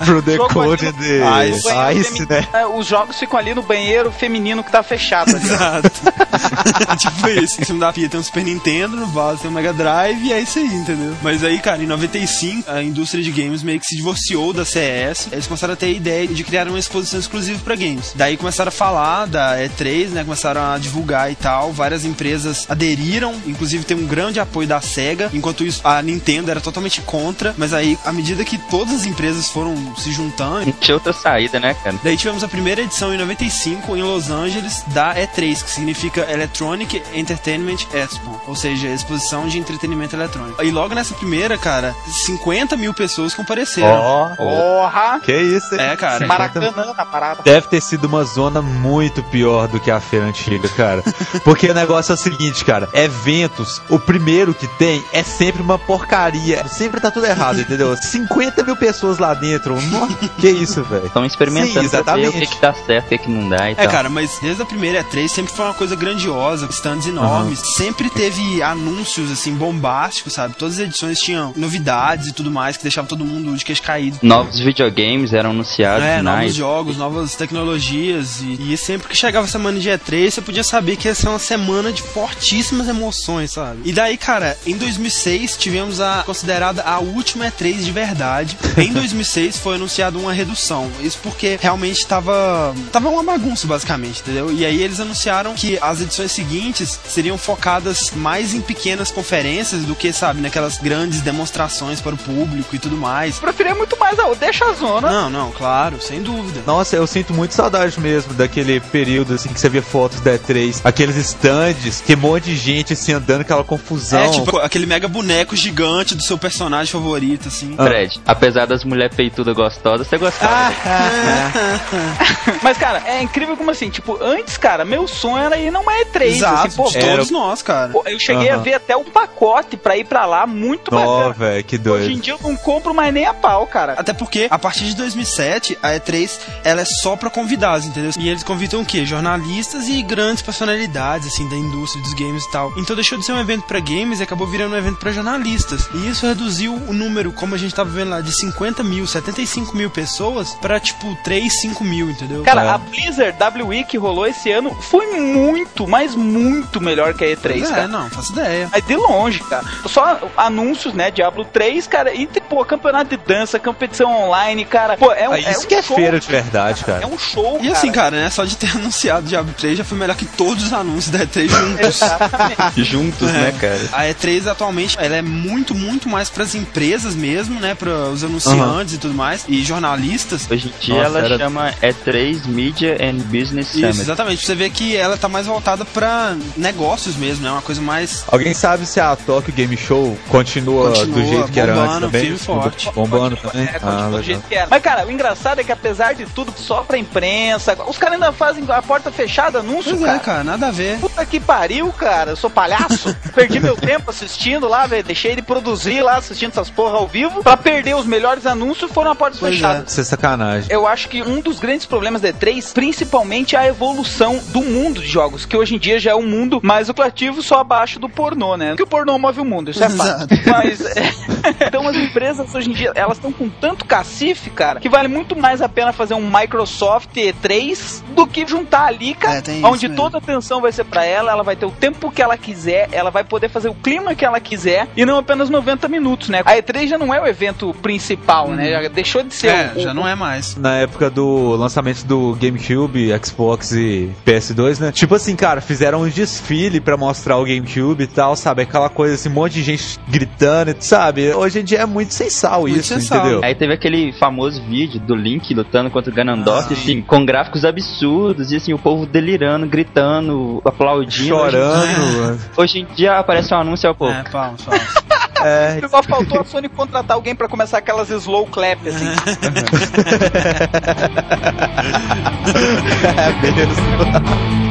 Pro The no- de Ice. Ice, né? É, Os jogos ficam ali no banheiro feminino que tá fechado. Exato. tipo isso. Em cima da pia tem um Super Nintendo, no vaso tem um Mega Drive e é isso aí, entendeu? Mas aí, cara, em 95, a indústria de games meio que se divorciou da CES. Eles começaram a ter a ideia de criar uma exposição exclusiva pra games. Daí começaram a falar da E3, né? Começaram a divulgar e tal. Várias empresas aderiram, inclusive tem um grande apoio da SEGA. Enquanto isso, a Nintendo era totalmente contra. Mas aí, à medida que todas as empresas foram se juntando, Não tinha outra saída, né, cara? Daí tivemos a primeira edição em 95 em Los Angeles da E3, que significa Electronic Entertainment Expo, ou seja, exposição de entretenimento eletrônico. E logo nessa primeira, cara, 50 mil pessoas compareceram. Ó, Porra! que isso, hein? É, cara. Maracanã na parada. Deve ter sido uma zona muito pior do que a feira antiga, cara. Porque o negócio é o seguinte, cara. Eventos, o primeiro que tem é sempre uma porcaria. Sempre tá tudo errado, entendeu? 50 mil pessoas lá dentro. Nossa, que isso, velho. Estão experimentando Sim, pra ver o que, que dá certo, o que, que não dá e É, tal. cara, mas desde a primeira E3 sempre foi uma coisa grandiosa, stands enormes, sempre teve anúncios, assim, bombásticos, sabe? Todas as edições tinham novidades e tudo mais que deixavam todo mundo de queixo caído. Novos videogames eram anunciados, É, novos nice. jogos, novas tecnologias. E, e sempre que chegava a semana de E3, você podia saber que ia ser uma semana de fortíssimas emoções, sabe? E daí, cara, em 2006 tivemos a considerada a última E3 de verdade. Em 2006 foi anunciada uma redução. Isso porque realmente tava, tava uma bagunça, basicamente, entendeu? E aí eles anunciaram que as edições seguintes seriam focadas mais em pequenas conferências do que, sabe, naquelas grandes demonstrações para o público e tudo mais. Preferia muito mais a deixa a zona. Não, não, claro, sem dúvida. Nossa, eu sinto muito saudade mesmo daquele período assim que você via fotos da E3, aqueles stands, que um monte de gente assim andando, aquela confusão. É, tipo, aquele mega boneco gigante do seu personagem favorito, assim. Fred, apesar das mulheres peitudas gostosas, você gostava. Mas, cara, é incrível como assim, tipo, antes, cara, meu sonho era ir numa E3. Exato, assim, pô, era- todos nós, cara. eu cheguei a Aham. ver até um pacote pra ir pra lá, muito Ó, bacana. velho, que Hoje doido. em dia eu não compro mais nem a pau, cara. Até porque, a partir de 2007, a E3, ela é só pra convidados, entendeu? E eles convidam o quê? Jornalistas e grandes personalidades, assim, da indústria dos games e tal. Então deixou de ser um evento pra games e acabou virando um evento pra jornalistas. E isso reduziu o número, como a gente tava vendo lá, de 50 mil, 75 mil pessoas pra tipo 3, 5 mil, entendeu? Cara, É. a Blizzard WE que rolou esse ano foi muito, mas muito melhor que a E3, Pois é, cara. não, faço ideia. Mas de longe, cara. Só anúncios, né? Diablo 3, cara. E, pô, campeonato de dança, competição online, cara. Pô, é um, Ah, isso um que é show, feira de verdade, cara. É um show, E assim, cara, né, só de ter anunciado Diablo 3 já foi melhor que todos os anúncios da E3 juntos. Juntos, É. né, cara? A E3 atualmente ela é muito, muito mais pras empresas mesmo, né? Para os anunciantes e tudo mais, e jornalistas. Hoje em dia Nossa, ela era- chama E3 Media and Business Isso, Summit. exatamente. Você vê que ela tá mais voltada pra negócios mesmo, né? Uma coisa mais. Alguém sabe se a Tokyo Game Show continua, Continua do jeito que era antes também? firme forte. Bombando também? É, Ah, do jeito que era. Mas, cara, o engraçado é que apesar de tudo, só pra imprensa, os caras ainda fazem a porta fechada anúncio, Pois cara. é, cara, nada a ver. Puta que pariu, cara. Eu sou palhaço. Perdi meu tempo assistindo lá, velho. Deixei de produzir lá, assistindo essas porra ao vivo. Pra perder os melhores anúncios foram a portas Pois fechadas. Isso é sacanagem. Eu acho que um dos grandes problemas da E3, principalmente é a evolução do mundo de jogos, que hoje em dia já é um mundo mais lucrativo só abaixo do pornô, né? Que o pornô move o mundo, isso é fato. Mas é, então as empresas hoje em dia, elas estão com tanto cacife, cara, que vale muito mais a pena fazer um Microsoft E3 do que juntar ali, cara, É, onde toda a atenção vai ser pra ela, ela vai ter o tempo que ela quiser, ela vai poder fazer o clima que ela quiser e não apenas 90 minutos, né? A E3 já não é o evento principal, né? Já deixou de ser É, o, já não é mais. Na época do lançamento do GameCube, Xbox e PS2, né? Tipo assim, cara, fizeram um desfile pra mostrar o GameCube e tal, sabe? Aquela coisa assim, um monte de gente gritando, sabe? Hoje em dia é muito sem sal Muito isso, entendeu? Aí teve aquele famoso vídeo do Link lutando contra o Ganondorf, Ah, assim, com gráficos absurdos, e assim, o povo delirando, gritando, aplaudindo. Chorando. Hoje em dia aparece um anúncio ao povo. É, palmas, palmas. É, Só faltou a Sony contratar alguém pra começar aquelas slow clap, assim. é menos.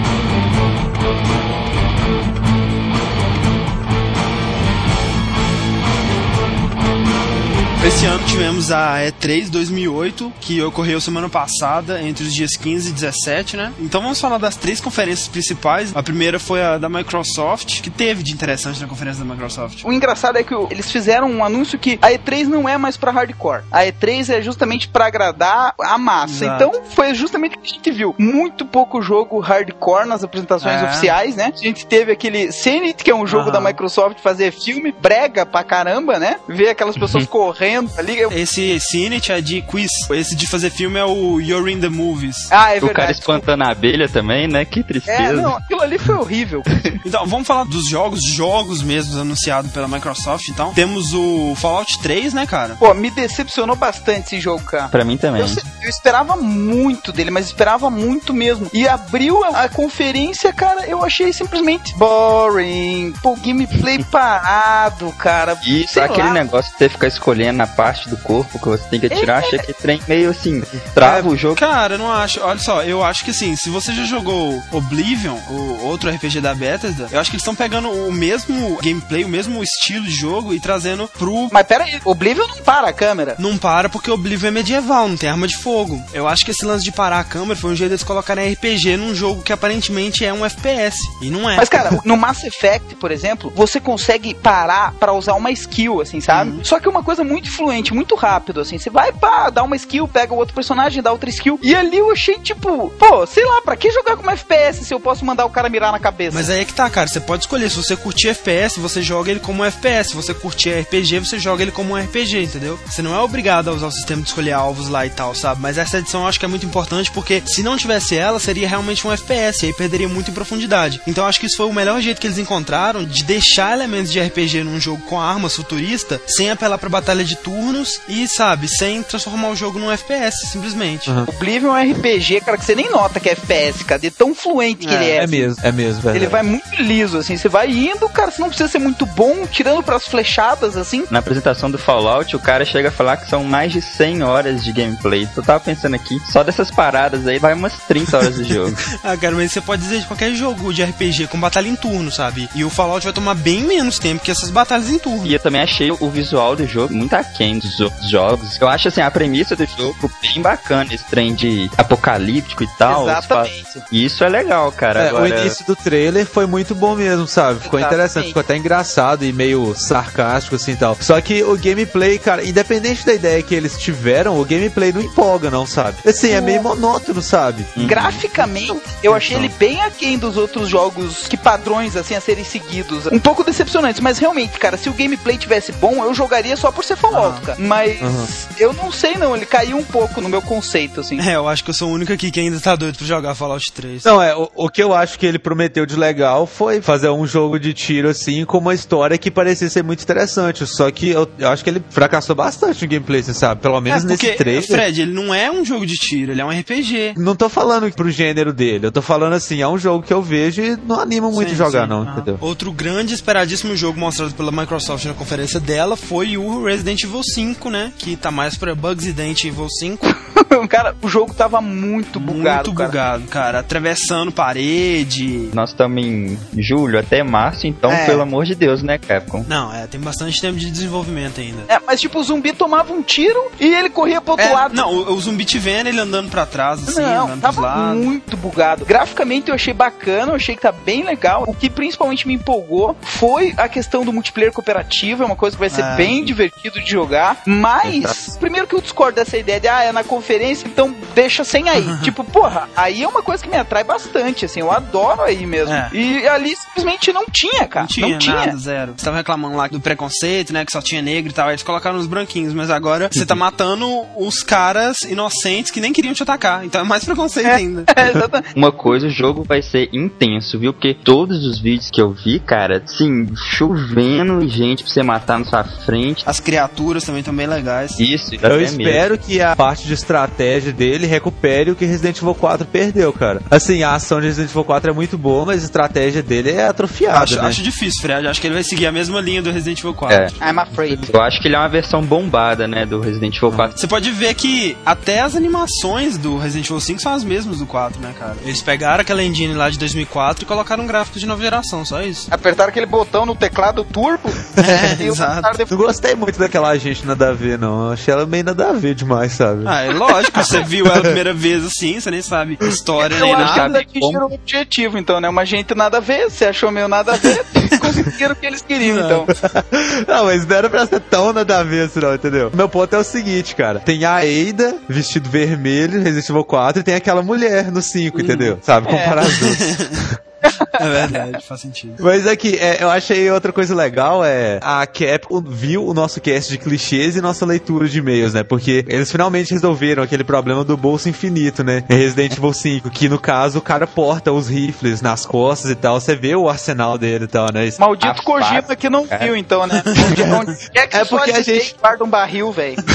Esse ano tivemos a E3 2008, que ocorreu semana passada, entre os dias 15 e 17, né? Então vamos falar das três conferências principais. A primeira foi a da Microsoft, que teve de interessante na conferência da Microsoft. O engraçado é que eles fizeram um anúncio que a E3 não é mais pra hardcore. A E3 é justamente pra agradar a massa. Exato. Então foi justamente o que a gente viu. Muito pouco jogo hardcore nas apresentações É. oficiais, né? A gente teve aquele Zenith, que é um jogo Aham. da Microsoft fazer filme, brega pra caramba, né? Ver aquelas pessoas correndo ali. Eu- Esse Cinet é de quiz. Esse de fazer filme é o You're in the Movies. Ah, é o cara verdade. espantando a abelha também, né? Que É, tristeza. não, aquilo ali foi horrível. Então, vamos falar dos jogos, jogos mesmos anunciados pela Microsoft, então. Temos o Fallout 3, né, cara? Pô, me decepcionou bastante esse jogo, cara. Pra mim também. Eu, eu esperava muito dele, mas esperava muito mesmo. E abriu a, a conferência, cara, eu achei simplesmente boring. Pô, gameplay parado, cara. E aquele lá. negócio de você ficar escolhendo a parte do corpo que você tem que atirar, É. achei que trem meio assim, trava o jogo. Cara, eu não acho. Olha só, eu acho que assim, se você já jogou Oblivion, o outro RPG da Bethesda, eu acho que eles estão pegando o mesmo gameplay, o mesmo estilo de jogo e trazendo pro. Mas pera aí, Oblivion não para a câmera. Não para porque Oblivion é medieval, não tem arma de fogo. Eu acho que esse lance de parar a câmera foi um jeito deles colocarem RPG num jogo que aparentemente é um FPS. E não é. Mas, cara, no Mass Effect, por exemplo, você consegue parar pra usar uma skill, assim, sabe? Uhum. Só que é uma coisa muito fluente, muito rápido, assim. Você vai, pá, dá uma skill, pega o outro personagem, dá outra skill. E ali eu achei, tipo, pô, sei lá, pra que jogar com FPS se eu posso mandar o cara mirar na cabeça? Mas aí é que tá, cara. Você pode escolher. Se você curtir FPS, você joga ele como FPS. Se você curtir RPG, você joga ele como um RPG, entendeu? Você não é obrigado a usar o sistema de escolher alvos lá e tal, sabe? Mas essa edição eu acho que é muito importante porque se não tivesse ela, seria realmente um FPS. E aí perderia muito em profundidade. Então eu acho que isso foi o melhor jeito que eles encontraram de deixar elementos de RPG num jogo com armas futurista, sem apelar pra batalha de turnos e, sabe, sem transformar o jogo num FPS, simplesmente. Oblivion é um RPG, cara, que você nem nota que é FPS, cara, de tão fluente que ele é. É mesmo, é mesmo, verdade. Ele vai muito liso, assim, você vai indo, cara, você não precisa ser muito bom, tirando pras flechadas, assim. Na apresentação do Fallout, o cara chega a falar que são mais de 100 horas de gameplay. Eu tava pensando aqui, só dessas paradas aí vai umas 30 horas de jogo. Ah, cara, mas você pode dizer de qualquer jogo de RPG com batalha em turno, sabe? E o Fallout vai tomar bem menos tempo que essas batalhas em turno. e eu também achei o visual do jogo muito aquém dos outros jogos. Eu acho assim, a premissa do jogo bem bacana, esse trem de apocalíptico e tal. Exatamente. E isso é legal, cara. É, Agora, O início do trailer foi muito bom mesmo, sabe? Ficou Exatamente. interessante, ficou até engraçado e meio sarcástico assim e tal. Só que o gameplay, cara, independente da ideia que eles tiveram, o gameplay não empolga, não, sabe? Assim, é meio monótono, sabe? Graficamente, eu achei ele bem aquém dos outros jogos que padrões assim a serem seguidos. Um pouco decepcionantes, mas realmente, cara, se o gameplay tivesse bom, eu jogaria só por ser Cara. Mas eu não sei não, ele caiu um pouco no meu conceito assim. É, eu acho que eu sou o único aqui que ainda tá doido pra jogar Fallout 3. Não, é, o, o que eu acho que ele prometeu de legal foi fazer um jogo de tiro assim, com uma história que parecia ser muito interessante. Só que eu, eu acho que ele fracassou bastante no gameplay, você sabe? Pelo menos É, porque, nesse trailer. Fred, ele não é um jogo de tiro, ele é um RPG. Não tô falando pro gênero dele, eu tô falando assim, é um jogo que eu vejo e não animo muito Sim, jogar, sim. não, Ah. entendeu? Outro grande e esperadíssimo jogo mostrado pela Microsoft na conferência dela foi o Resident Evil 5, né? Que tá mais pra Bugs Dent Evil 5. cara, o jogo tava muito bugado, muito cara. bugado, cara. Atravessando parede. Nós estamos em julho até março, então, É. pelo amor de Deus, né, Capcom? Não, é, tem bastante tempo de desenvolvimento ainda. É, mas tipo, o zumbi tomava um tiro e ele corria pro outro É, lado. não, o, o zumbi te vendo, ele andando pra trás, assim, Não, andando pros tava lados. muito bugado. Graficamente eu achei bacana, eu achei que tá bem legal. O que principalmente me empolgou foi a questão do multiplayer cooperativo, é uma coisa que vai ser É. bem divertido de jogar. Mas, primeiro que eu discordo dessa ideia de, ah, é na conferência, então deixa sem aí. tipo, porra, aí é uma coisa que me atrai bastante, assim, eu adoro aí mesmo. É. E ali simplesmente não tinha, cara. Não tinha, nada, zero. Você tava reclamando lá do preconceito, né? Que só tinha negro e tal. Aí eles colocaram os branquinhos, mas agora você tá matando os caras inocentes que nem queriam te atacar. Então é mais preconceito ainda. É, exatamente. Uma coisa, o jogo vai ser intenso, viu? Porque todos os vídeos que eu vi, cara, sim, chovendo gente pra você matar na sua frente. As criaturas também estão bem legais. Isso, Eu até espero que a parte de estratégia dele recupere o que Resident Evil 4 perdeu, cara. Assim, a ação de Resident Evil 4 é muito boa, mas a estratégia dele é atrofiada, Acho, né? acho difícil, Fred. Acho que ele vai seguir a mesma linha do Resident Evil 4. É. I'm afraid. Eu acho que ele é uma versão bombada, né, do Resident Evil 4. Você pode ver que até as animações do Resident Evil 5 são as mesmas do 4, né, cara? Eles pegaram aquela engine lá de 2004 e colocaram um gráfico de nova geração, só isso. Apertaram aquele botão no teclado turbo. É, e exato. depois- Não gostei muito daquela agente nada a ver, não. Eu achei ela meio nada a ver demais, sabe? Ah, é lógico, você viu ela a primeira vez assim, você nem sabe história nem acho que nada. eles atingiram o objetivo, então, né? Uma gente nada a ver, você achou meio nada a ver, conseguiram o que eles queriam, então. Não, mas não era pra ser tão nada a ver assim, não, entendeu? Meu ponto é o seguinte, cara. Tem a Ada, vestido vermelho, Resident Evil 4, e tem aquela mulher no 5, entendeu? Sabe? Comparar as duas. É verdade, faz sentido. Mas aqui, é, eu achei outra coisa legal é a Capcom viu o nosso cast de clichês e nossa leitura de e-mails, né? Porque eles finalmente resolveram aquele problema do bolso infinito, né? Em Resident Evil 5, que no caso o cara porta os rifles nas costas e tal, você vê o arsenal dele e tal, né? Isso- Maldito Kojima que não cara. viu, então, né? É que É porque a gente- guarda um barril, velho?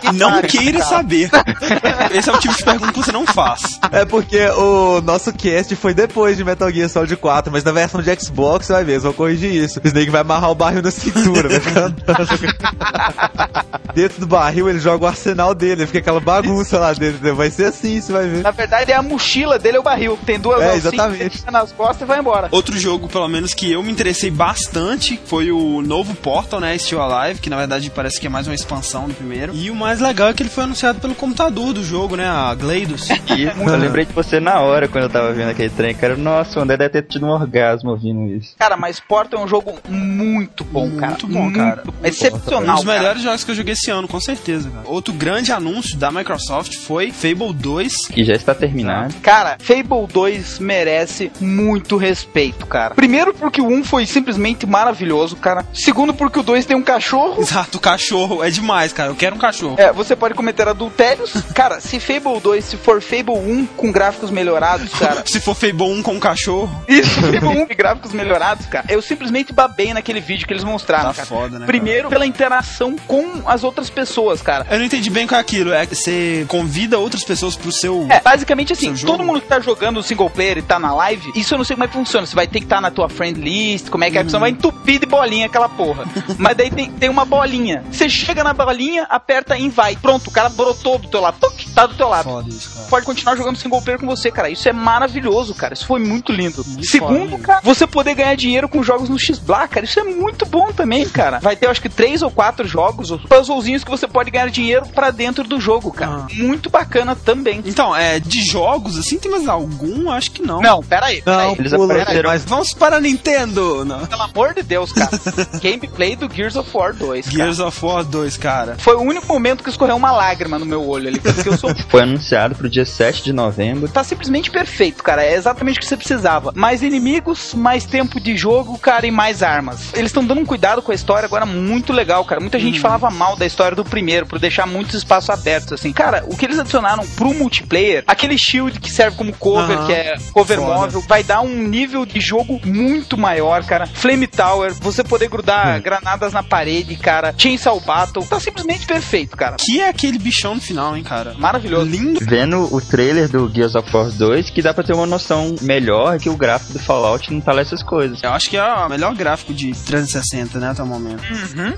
Que Não queira saber. Esse é o tipo de pergunta que você não faz. É porque o nosso cast foi depois de Metal Gear Solid 4, mas na versão de Xbox você vai ver, vão corrigir isso. O Snake vai amarrar o barril na cintura, vai. Dentro do barril ele joga o arsenal dele, fica aquela bagunça lá dentro. Vai ser assim, você vai ver. Na verdade, é a mochila dele, é o barril. Tem duas É, alcinhas, exatamente. ele fica nas costas e vai embora. Outro jogo, pelo menos, que eu me interessei bastante foi o novo Portal, né? Still Alive, que na verdade parece que é mais uma expansão do primeiro. E o mais legal é que ele foi anunciado pelo computador do jogo, né? A GLaDOS. E eu lembrei de você na hora quando eu tava vendo aquele trem, cara. Nossa, o André deve ter tido um orgasmo ouvindo isso. Cara, mas Portal é um jogo muito bom, Muito cara. bom, cara. bom. um Excepcional, dos cara. melhores jogos que eu joguei esse ano, com certeza, cara. Outro grande anúncio da Microsoft foi Fable 2. Que já está terminado. Cara, Fable 2 merece muito respeito, cara. Primeiro porque o 1 foi simplesmente maravilhoso, cara. Segundo porque o 2 tem um cachorro. Exato, o cachorro é demais, cara. Eu quero um cachorro. É, você pode cometer adultérios. Cara, se Fable 2, se for Fable 1 com gráficos melhorados, cara. Se for Fable 1 com um cachorro, Isso, Fable 1 com gráficos melhorados, cara. Eu simplesmente babei naquele vídeo que eles mostraram, tá cara. foda, né? Primeiro, pela interação com as outras pessoas, cara. cara? Eu não entendi bem qual é aquilo. É que você convida outras pessoas pro seu. É, basicamente assim, todo mundo que tá jogando single player e tá na live, isso eu não sei como é que funciona. Você vai ter que estar na tua friend list, como é que é, você vai entupir de bolinha aquela porra. Mas daí tem, tem uma bolinha. Você chega na bolinha, aperta invite. Pronto, o cara brotou do teu lado. Tuc. tá do teu lado. Foda isso, cara. Pode continuar jogando single player com você, cara. Isso é maravilhoso, cara. Isso foi muito lindo. Muito Segundo, foda, cara, você poder ganhar dinheiro com jogos no X-Black, cara. Isso é muito bom também, cara. Vai ter, acho que, três ou quatro jogos, os puzzlezinhos que você pode ganhar dinheiro pra dentro do jogo, cara. Ah. Muito bacana também. Então, é, de jogos, assim, tem mais algum? Acho que não. Não, pera aí. Pera Não, aí. Eles apareceram- mas Vamos para a Nintendo! Não. Pelo amor de Deus, cara. Gameplay do Gears of War 2, cara. Gears of War 2, cara. Foi o único momento que escorreu uma lágrima no meu olho ali, porque eu sou Foi anunciado pro dia 7 de novembro. Tá simplesmente perfeito, cara. É exatamente o que você precisava. Mais inimigos, mais tempo de jogo, cara, e mais armas. Eles estão dando um cuidado com a história agora muito legal, cara. Muita gente falava mal da história do primeiro, por deixar muitos espaços abertos, assim. Cara, o que eles adicionaram pro multiplayer, aquele shield que serve como cover, que é cover Foda. móvel, vai dar um nível de jogo muito maior, cara. Flame Tower, você poder grudar granadas na parede, cara. Chainsaw Battle, tá simplesmente perfeito, cara. Que é aquele bichão no final, hein, cara? Maravilhoso. Lindo. Vendo o trailer do Gears of War 2, que dá pra ter uma noção melhor que o gráfico do Fallout não fala essas coisas. Eu acho que é o melhor gráfico de 360, né, até o momento.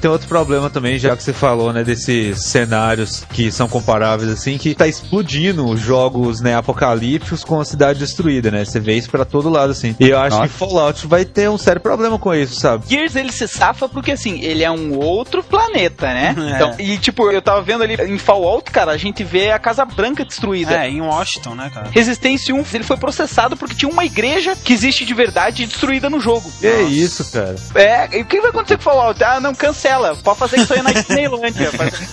Tem outro problema também, já que você falou, né, desses cenários que são comparáveis, assim, que tá explodindo os jogos, né, apocalípticos com a cidade destruída, né? Você vê isso pra todo lado, assim. E eu acho Nossa. que Fallout vai ter um sério problema com isso, sabe? Gears ele se safa porque assim, ele é um outro planeta, né? É. Então, e tipo, eu tava vendo ali em Fallout, cara, a gente vê a Casa Branca destruída. É, em Washington, né, cara? Resistência 1, ele foi processado porque tinha uma igreja que existe de verdade destruída no jogo. Que isso, cara? É, e o que vai acontecer com Fallout? Ah, não, cancela. Pode fazer isso aí na Disneylândia.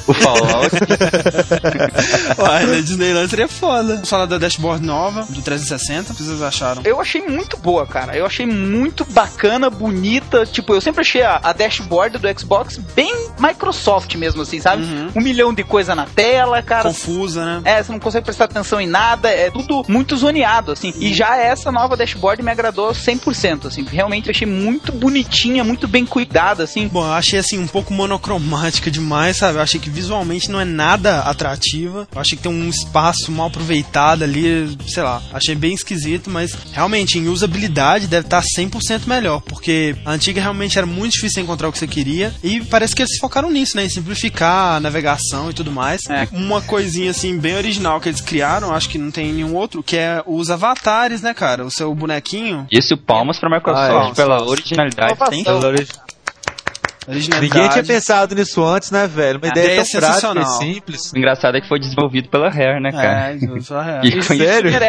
O Fallout Uai, na Disneyland seria foda. Vamos falar da dashboard nova, do 360, o que vocês acharam? Eu achei muito boa, cara. Eu achei muito bacana, bonita. Tipo, eu sempre achei a, a dashboard do Xbox bem Microsoft mesmo, assim, sabe? Uhum. Um milhão de coisa na tela, cara. Confusa, né? É, você não consegue prestar atenção em nada, é tudo muito zoneado, assim. E já essa nova dashboard me agradou 100%, assim. Realmente eu achei muito bonitinha, muito bem cuidada, assim. Bom, eu achei assim um pouco monocromática demais, sabe? Eu achei que visualmente não é nada atrativa. Eu achei que tem um espaço mal aproveitado ali, sei lá. Achei bem esquisito, mas realmente em usabilidade deve estar 100% melhor, porque a antiga realmente era muito difícil encontrar o que você queria e parece que eles focaram nisso, né? Em simplificar a navegação e tudo mais. É. Uma coisinha assim bem original que eles criaram, acho que não tem nenhum outro, que é os avatares, né, cara? O seu bonequinho. Isso, palmas pra Microsoft Ah, é. pela originalidade. Inovação. Sem Então, Originalidade. Ninguém tinha pensado nisso antes, né, velho? Uma A ideia, ideia é tão prática e simples. O engraçado é que foi desenvolvido pela Rare, né, cara? É, eu sou real. E Sério?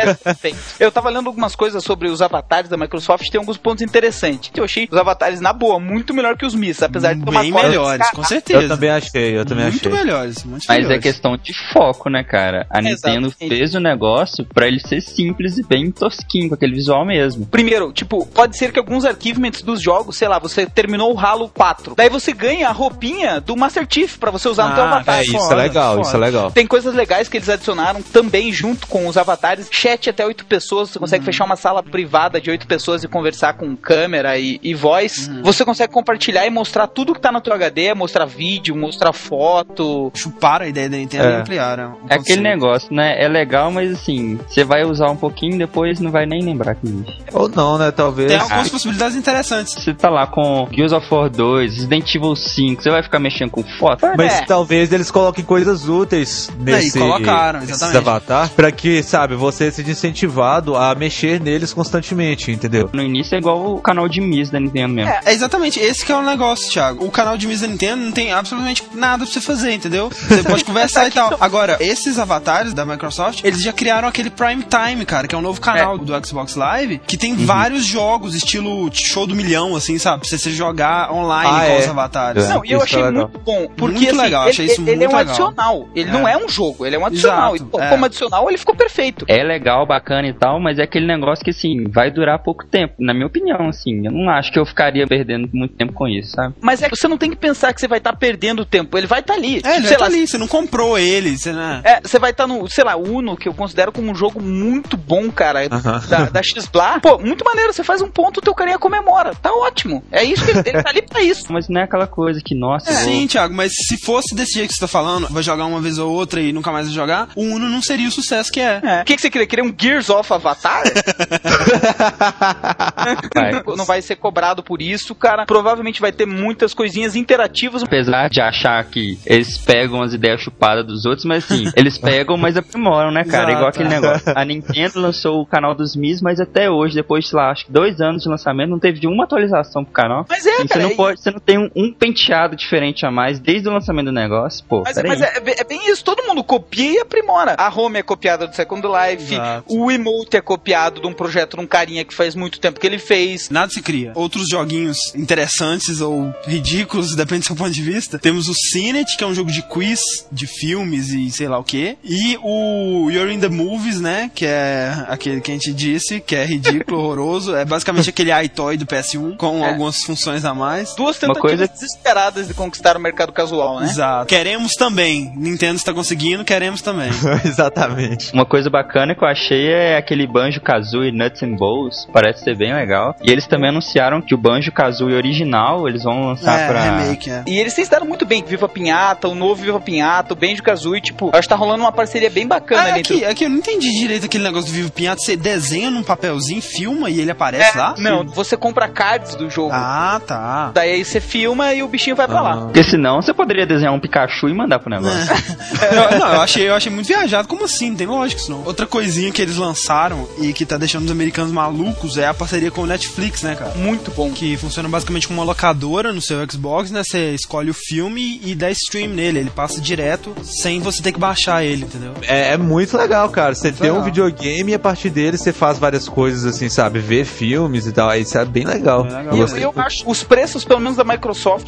Eu tava lendo algumas coisas sobre os avatares da Microsoft, tem alguns pontos interessantes. Eu achei os avatares, na boa, muito melhor que os Miss, apesar de ter uma bem melhores, com certeza. Eu também achei, eu também muito achei. melhores, muito Mas é questão de foco, né, cara? A Nintendo Exatamente. fez o negócio pra ele ser simples e bem tosquinho, com aquele visual mesmo. Primeiro, tipo, pode ser que alguns achievements dos jogos, sei lá, você terminou o Halo 4. Daí você ganha a roupinha do Master Chief pra você usar no teu Ah, avatar. É, isso foda, é legal, foda. isso é legal. Tem coisas legais que eles adicionaram também junto com os avatares. Chat até oito pessoas. Você consegue fechar uma sala privada de oito pessoas e conversar com câmera e, e voz. Você consegue compartilhar e mostrar tudo que tá no teu HD, mostrar vídeo, mostrar foto. Chuparam a ideia da Nintendo É. e ampliaram. É aquele negócio, né? É legal, mas assim, você vai usar um pouquinho depois não vai nem lembrar que existe. Ou não, né, talvez. Tem algumas possibilidades interessantes. Você tá lá com Gears of War 2, Resident Evil 5, você vai ficar mexendo com foto? Mas É. talvez eles coloquem coisas úteis nesse colocaram, avatar pra que, sabe, você seja incentivado a mexer neles constantemente, entendeu? No início é igual o canal de Miss da Nintendo mesmo. É exatamente, esse que é o negócio, Thiago. O canal de Misa Nintendo não tem absolutamente nada pra você fazer, entendeu? Você pode conversar e tal. Agora, esses avatares da Microsoft, eles já criaram aquele Prime Time, cara, que é um novo canal do Xbox Live, que tem vários jogos, estilo show do milhão, assim, sabe? Pra você jogar online Ah, com é. Os avatares. É. Não, e eu achei é legal. muito bom. Porque Muito assim, legal, ele, achei isso ele é muito um legal. adicional. Ele É. não é um jogo, ele é um adicional. Exato, e, pô, é. como adicional, ele ficou perfeito. É legal, bacana e tal, mas é aquele negócio que assim, vai durar pouco tempo, na minha opinião, assim. Eu não acho que eu ficaria perdendo muito tempo com isso, sabe? Mas é que você não tem que pensar que você vai estar perdendo tempo. Ele vai estar ali. É, Tipo, ele sei vai tá lá, ali, você não comprou ele, você né? É, você vai estar no, sei lá, Uno, que eu considero como um jogo muito bom, cara, Aham. da, da X-Bla. Pô, muito maneiro, você faz um ponto, o teu carinha comemora. Tá ótimo. É isso que ele, ele tá ali pra isso. Mas não é aquela coisa que, nossa, vou- Sim, Thiago, mas se fosse desse jeito que você tá falando, vai jogar uma vez ou outra e nunca mais vai jogar, o Uno não seria o sucesso que é. É. O que, que você queria? Queria um Gears of Avatar? Vai. Não vai ser cobrado por isso, cara. Provavelmente vai ter muitas coisinhas interativas. Apesar de achar que eles pegam as ideias chupadas dos outros, mas assim, eles pegam, mas aprimoram, né, cara? Exato. Igual aquele negócio. A Nintendo lançou o canal dos Mis, mas até hoje, depois de, sei lá, acho que dois anos de lançamento, não teve uma atualização pro canal. Mas é, Assim, você cara. não pode, você não tem um, um penteado diferente a mais desde o lançamento do negócio, pô. Mas, mas é, é bem isso, todo mundo copia e aprimora. A Home é copiada do Second Life, Exato. o Emote é copiado de um projeto de um carinha que faz muito tempo que ele fez. Nada se cria. Outros joguinhos interessantes ou ridículos, depende do seu ponto de vista. Temos o Cinet, que é um jogo de quiz, de filmes e sei lá o que. E o You're in the Movies, né? Que é aquele que a gente disse, que é ridículo, horroroso. É basicamente aquele iToy do PS1, com É. algumas funções a mais. Duas Uma tentativas coisa- desesperadas de conquistar o mercado casual, né? Exato. Queremos também. Nintendo está conseguindo, queremos também. Exatamente. Uma coisa bacana que eu achei é aquele Banjo Kazooie Nuts and Bolts, parece ser bem legal. E eles também anunciaram que o Banjo Kazooie original eles vão lançar é, pra. remake, é. E eles dado muito bem. Viva Pinhata, o novo Viva Pinhata, o Benjo Kazooie, tipo, acho que tá rolando uma parceria bem bacana Ah, ali aqui, aqui eu não entendi direito aquele negócio do Vivo Pinhata. Você desenha num papelzinho, filma e ele aparece lá? É, Não, você compra cards do jogo. Ah, tá. Daí aí você filma e o bichinho vai pra lá. Porque senão você poderia desenhar um Pikachu e mandar pro negócio. Eu- não, eu achei, eu achei muito viajado. Como assim? Não tem lógica isso não. Outra coisinha que eles lançaram e que tá deixando os americanos malucos é a parceria com o Netflix, né, cara? Muito bom. Que funciona basicamente como uma locadora no seu Xbox, né? Você escolhe o filme e dá stream nele. Ele passa direto sem você ter que baixar ele, entendeu? É, é muito legal, cara. Você tem um videogame e a partir dele você faz várias coisas assim, sabe? Ver filmes e tal. Aí Isso é bem legal. É legal. E eu, eu acho os preços, pelo menos da Microsoft,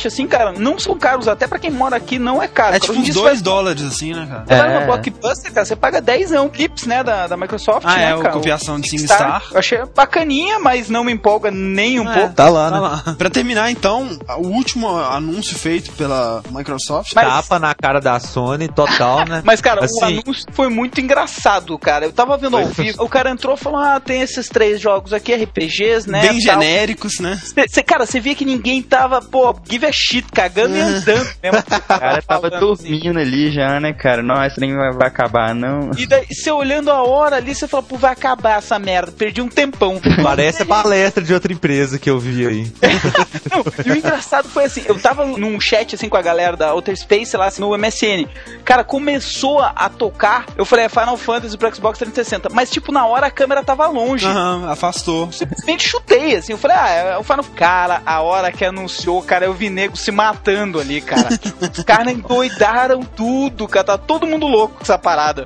assim, cara, não são caros. Até pra quem mora aqui não é caro. É tipo uns dia 2 você dólares, assim, né, cara? vai É. no Blockbuster, cara, você paga 10 clips, né, da, da Microsoft, Ah, né, é, o cara? copiação de SingStar. SingStar. Eu achei bacaninha, mas não me empolga nem um É. pouco. Tá lá, Tá né? lá. Pra terminar, então, o último anúncio feito pela Microsoft. Mas- Tapa na cara da Sony, total, né? Mas, cara, o Assim- anúncio foi muito engraçado, cara. Eu tava vendo ao vivo, o cara entrou e falou: Ah, tem esses três jogos aqui, RPGs, né? Bem tal. genéricos, né? Cê- cê- cara, você via que ninguém tava, pô, give a shit, cagando e andando mesmo. O cara tava dormindo ali já, né, cara? Nossa, nem vai vai acabar, não. E daí, você olhando a hora ali, você fala, pô, vai acabar essa merda. Perdi um tempão. Parece a palestra de outra empresa que eu vi aí. Não, e o engraçado foi assim, eu tava num chat assim com a galera da Outer Space lá assim, no MSN. Cara, começou a, tocar, eu falei, é Final Fantasy pro Xbox 360. Mas, tipo, na hora a câmera tava longe. Aham, afastou. Simplesmente chutei, assim. Eu falei, ah, é o Final Cara, a hora que anunciou, cara, eu vi nego se matando ali, cara. Os caras endoidaram tudo, cara. Tá todo mundo louco com essa parada.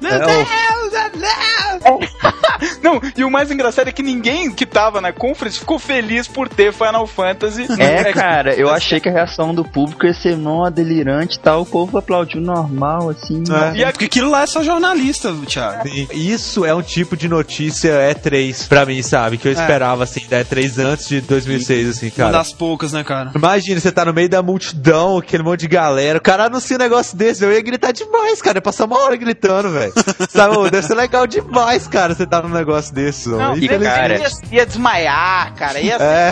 É, o- Não, e o mais engraçado é que ninguém que tava na conference ficou feliz por ter Final Fantasy. no É, Xbox. cara, eu achei que a reação do público ia ser nó, delirante e tal. O povo aplaudiu normal, assim. É. E a- Porque aquilo lá é só jornalista, Thiago. Isso é um tipo de notícia E3 pra mim, sabe? Que eu esperava, assim, da E3 antes de 2006, assim, Uma cara. das poucas, né, cara? Imagina, você tá no meio da multidão, aquele monte de galera. O cara anuncia um negócio desse. Eu ia gritar demais, cara. Eu ia passar uma hora gritando, velho. Sabe? Deve ser legal demais, cara, você tá num negócio desse. ó. Não, E, cara- ia, ia desmaiar, cara. Ia É,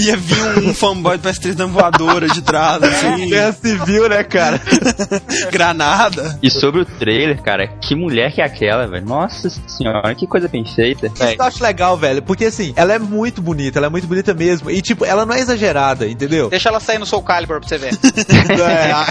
Ia vir um, um fanboy do PS3 dando voadora de trás, assim, guerra civil, né, cara? granada. E sobre o trailer, cara, que mulher que é aquela, velho? Nossa senhora, que coisa bem feita. Isso eu acho legal, velho, porque assim, ela é muito bonita, ela é muito bonita mesmo. E, tipo, ela não é exagerada, entendeu? Deixa ela sair no Soul Calibur pra você ver. É, a...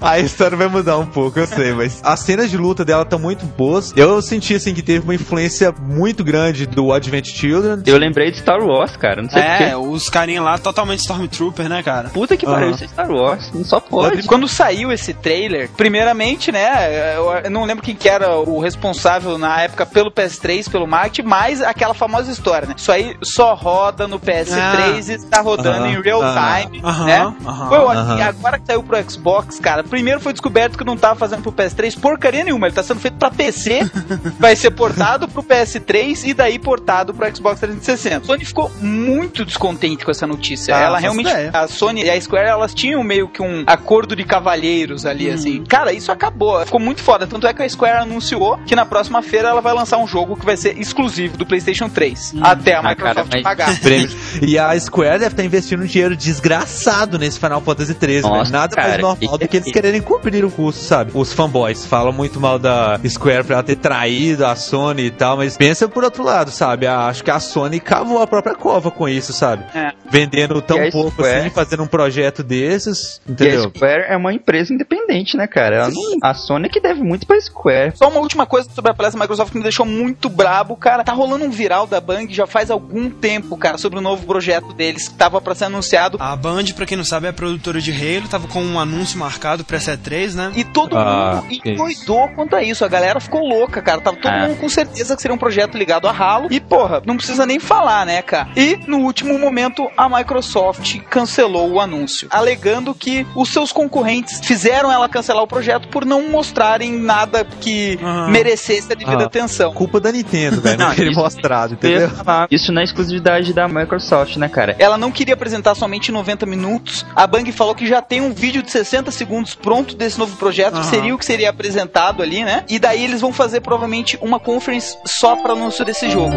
a história vai mudar um pouco, eu sei, mas as cenas de luta dela estão muito boas. Eu senti, assim, que teve uma influência muito grande do Advent Children. Eu lembrei de Star Wars, cara. Não sei É, porquê. os carinha lá totalmente Stormtrooper, né, cara? Puta que pariu, isso é Star Wars. Não só pode. Quando saiu esse trailer, primeiramente, né, eu não lembro quem que era o responsável na época pelo PS3, pelo marketing, mas aquela famosa história, né? Isso aí só roda no PS3 e está rodando Aham, em real time, aham, né? Foi ótimo. E agora que saiu pro Xbox, cara, primeiro foi descoberto que não tava fazendo pro PS3 porcaria nenhuma, ele tá sendo feito pra PC, vai ser portado pro PS3 e daí portado pro Xbox 360. A Sony ficou muito descontente com essa notícia. Ah, ela realmente, ideia. a Sony e a Square, elas tinham meio que um acordo de cavalheiros ali, assim. Cara, isso acabou. Ficou muito foda. Tanto é que a Square anunciou que na próxima feira ela vai lançar um jogo que vai ser exclusivo do PlayStation 3. Até a Ah, cara, Microsoft mas- pagar. E a Square deve estar investindo um dinheiro desgraçado nesse Final Fantasy XIII, Nossa, velho. Nada mais cara, normal do que eles quererem cobrir o custo, sabe? Os fanboys falam muito mal da Square pra ela ter traído a Sony e tal, mas pensa por outro lado, sabe? A- Acho que a Sony cavou a própria cova com isso, sabe? É. Vendendo tão pouco Square- assim, fazendo um projeto desses, E a entendeu? Square é uma empresa independente, né, cara? Não- a Sony é que deve muito pra Square. Só uma última coisa sobre a palestra da Microsoft que me deixou muito brabo, cara. Tá rolando um viral da Bang já faz algum tempo, cara, sobre o novo projeto deles que tava pra ser anunciado. A Band, pra quem não sabe, é a produtora de Halo, tava com um anúncio marcado pra C3, né? E todo Ah, mundo endoidou quanto a isso. A galera ficou louca, cara. Tava todo Ah. mundo com certeza que seria um projeto ligado a Halo. E, porra, não precisa nem falar, né, cara? E, no último momento, a Microsoft cancelou o anúncio, alegando que os seus concorrentes fizeram ela cancelar o projeto por não mostrarem nada que Aham. merecesse a devida Ah. atenção. Culpa da Nintendo, velho. Não Não, querer Eu ia entendeu? falar, Isso na exclusividade da Microsoft, né, cara? Ela não queria apresentar somente 90 minutos. A Bang falou que já tem um vídeo de 60 segundos pronto desse novo projeto, que seria o que seria apresentado ali, né? E daí eles vão fazer provavelmente uma conference só para anúncio desse jogo.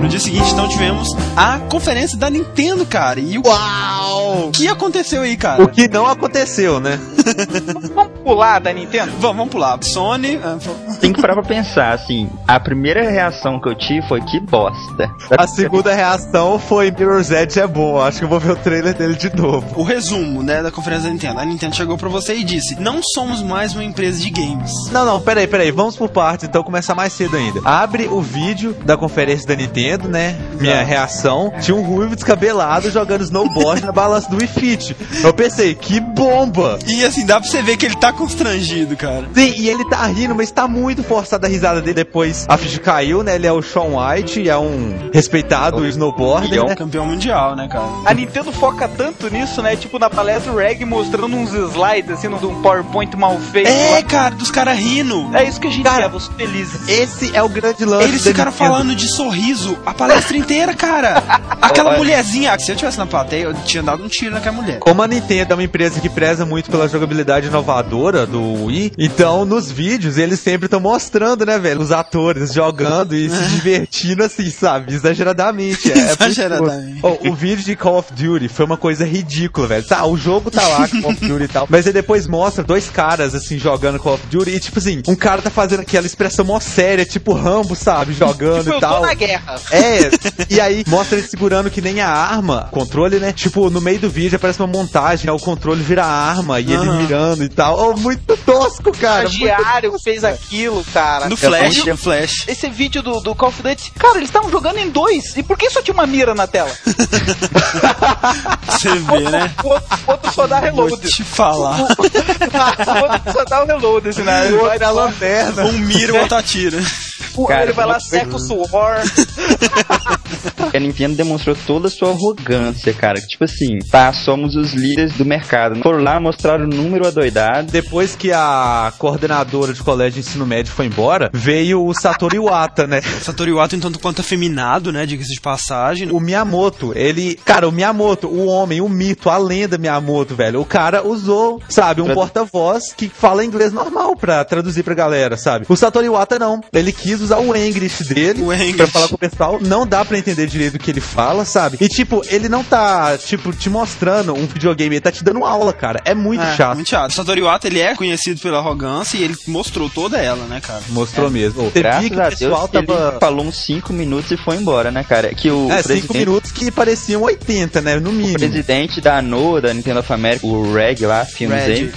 No dia seguinte, então, tivemos a conferência da Nintendo, cara. E o Uau! que aconteceu aí, cara? O que não aconteceu, né? Vamos pular da Nintendo? Vamos, vamos pular. Sony. ah, Tem que parar pra pensar, assim. A primeira reação que eu tive foi que bosta. A segunda reação foi Mirror's Edge é bom. Acho que eu vou ver o trailer dele de novo. O resumo, né, da conferência da Nintendo. A Nintendo chegou pra você e disse: Não somos mais uma empresa de games. Não, não, peraí, peraí. Vamos por partes, então começar mais cedo ainda. Abre o vídeo da conferência da Nintendo, né? Minha reação. Tinha um ruivo descabelado jogando snowboard na balança do Wii Fit. Eu pensei, que bomba! E assim, dá pra você ver que ele tá constrangido, cara. Sim, e ele tá rindo, mas tá muito forçada a risada dele. Depois a ficha caiu, né? Ele é o Sean White, é um respeitado snowboarder, Ele é né? um campeão mundial, né, cara? A Nintendo foca tanto nisso, né? Tipo na palestra o Reg mostrando uns slides assim, de um PowerPoint mal feito. É, lá. cara, dos caras rindo. É isso que a gente Cara, quer, vocês felizes. Esse é o grande lance Eles ficaram Nintendo. falando de sorriso a palestra inteira, cara. Aquela Olha. mulherzinha, se eu tivesse na plateia, eu tinha dado um tiro naquela mulher. Como a Nintendo é uma empresa que preza muito pela jogabilidade inovadora do Wii, então nos vídeos eles sempre estão mostrando, né, velho, os atores jogando e se divertindo assim, sabe? Exageradamente. É, é Exageradamente. bom. Ó, o vídeo de Call of Duty foi uma coisa ridícula, velho. Tá, o jogo tá lá, Call of Duty e tal, mas aí depois mostra dois caras, assim, jogando Call of Duty e, tipo assim, um cara tá fazendo aquela expressão mó séria, tipo Rambo, sabe? Jogando Tipo, e eu tal. tô na guerra. É, e aí mostra ele segurando que nem a arma, controle, né? Tipo, no meio do vídeo aparece uma montagem, aí o controle vira a arma e ele Aham. mirando e tal. Oh, muito tosco, O cara. muito- estagiário fez aquilo, cara. No Flash, Eu- no Flash. Esse vídeo do, do Call of Duty, cara, eles estavam jogando em dois. E por que só tinha uma mira na tela? Você vê, né? O outro, o outro só dá Vou reload. te falar. o outro só dá o reload, assim, né? Ele vai na lanterna. Um mira, o outro atira. O- Cara, ele vai lá, seca o suor. A Nintendo demonstrou toda a sua arrogância, cara. Tipo assim, tá, somos os líderes do mercado. Foram lá, mostraram o número adoidado. Depois que a coordenadora de colégio de ensino médio foi embora, veio o Satoru Iwata, né? Satoru Iwata, tanto quanto afeminado, né? Diga-se de passagem. O Miyamoto, ele. Cara, o Miyamoto, o homem, o mito, a lenda Miyamoto, velho. O cara usou, sabe, um porta-voz que fala inglês normal pra traduzir pra galera, sabe? O Satoru Iwata não. Ele quis usar o English dele O English. pra falar com o pessoal. Não dá pra entender direito o que ele fala, sabe? E, tipo, ele não tá, tipo, te mostrando um videogame, ele tá te dando aula, cara. É muito É, chato. Muito chato. Satoru Iwata, ele é conhecido pela arrogância e ele mostrou toda ela, né, cara? Mostrou mesmo. Você Graças que a o pessoal Deus, tava. ele falou uns 5 minutos e foi embora, né, cara? Que o É, presidente, cinco minutos que pareciam 80, né? No o mínimo. presidente da NOA, da Nintendo of America, o Reg lá, aí,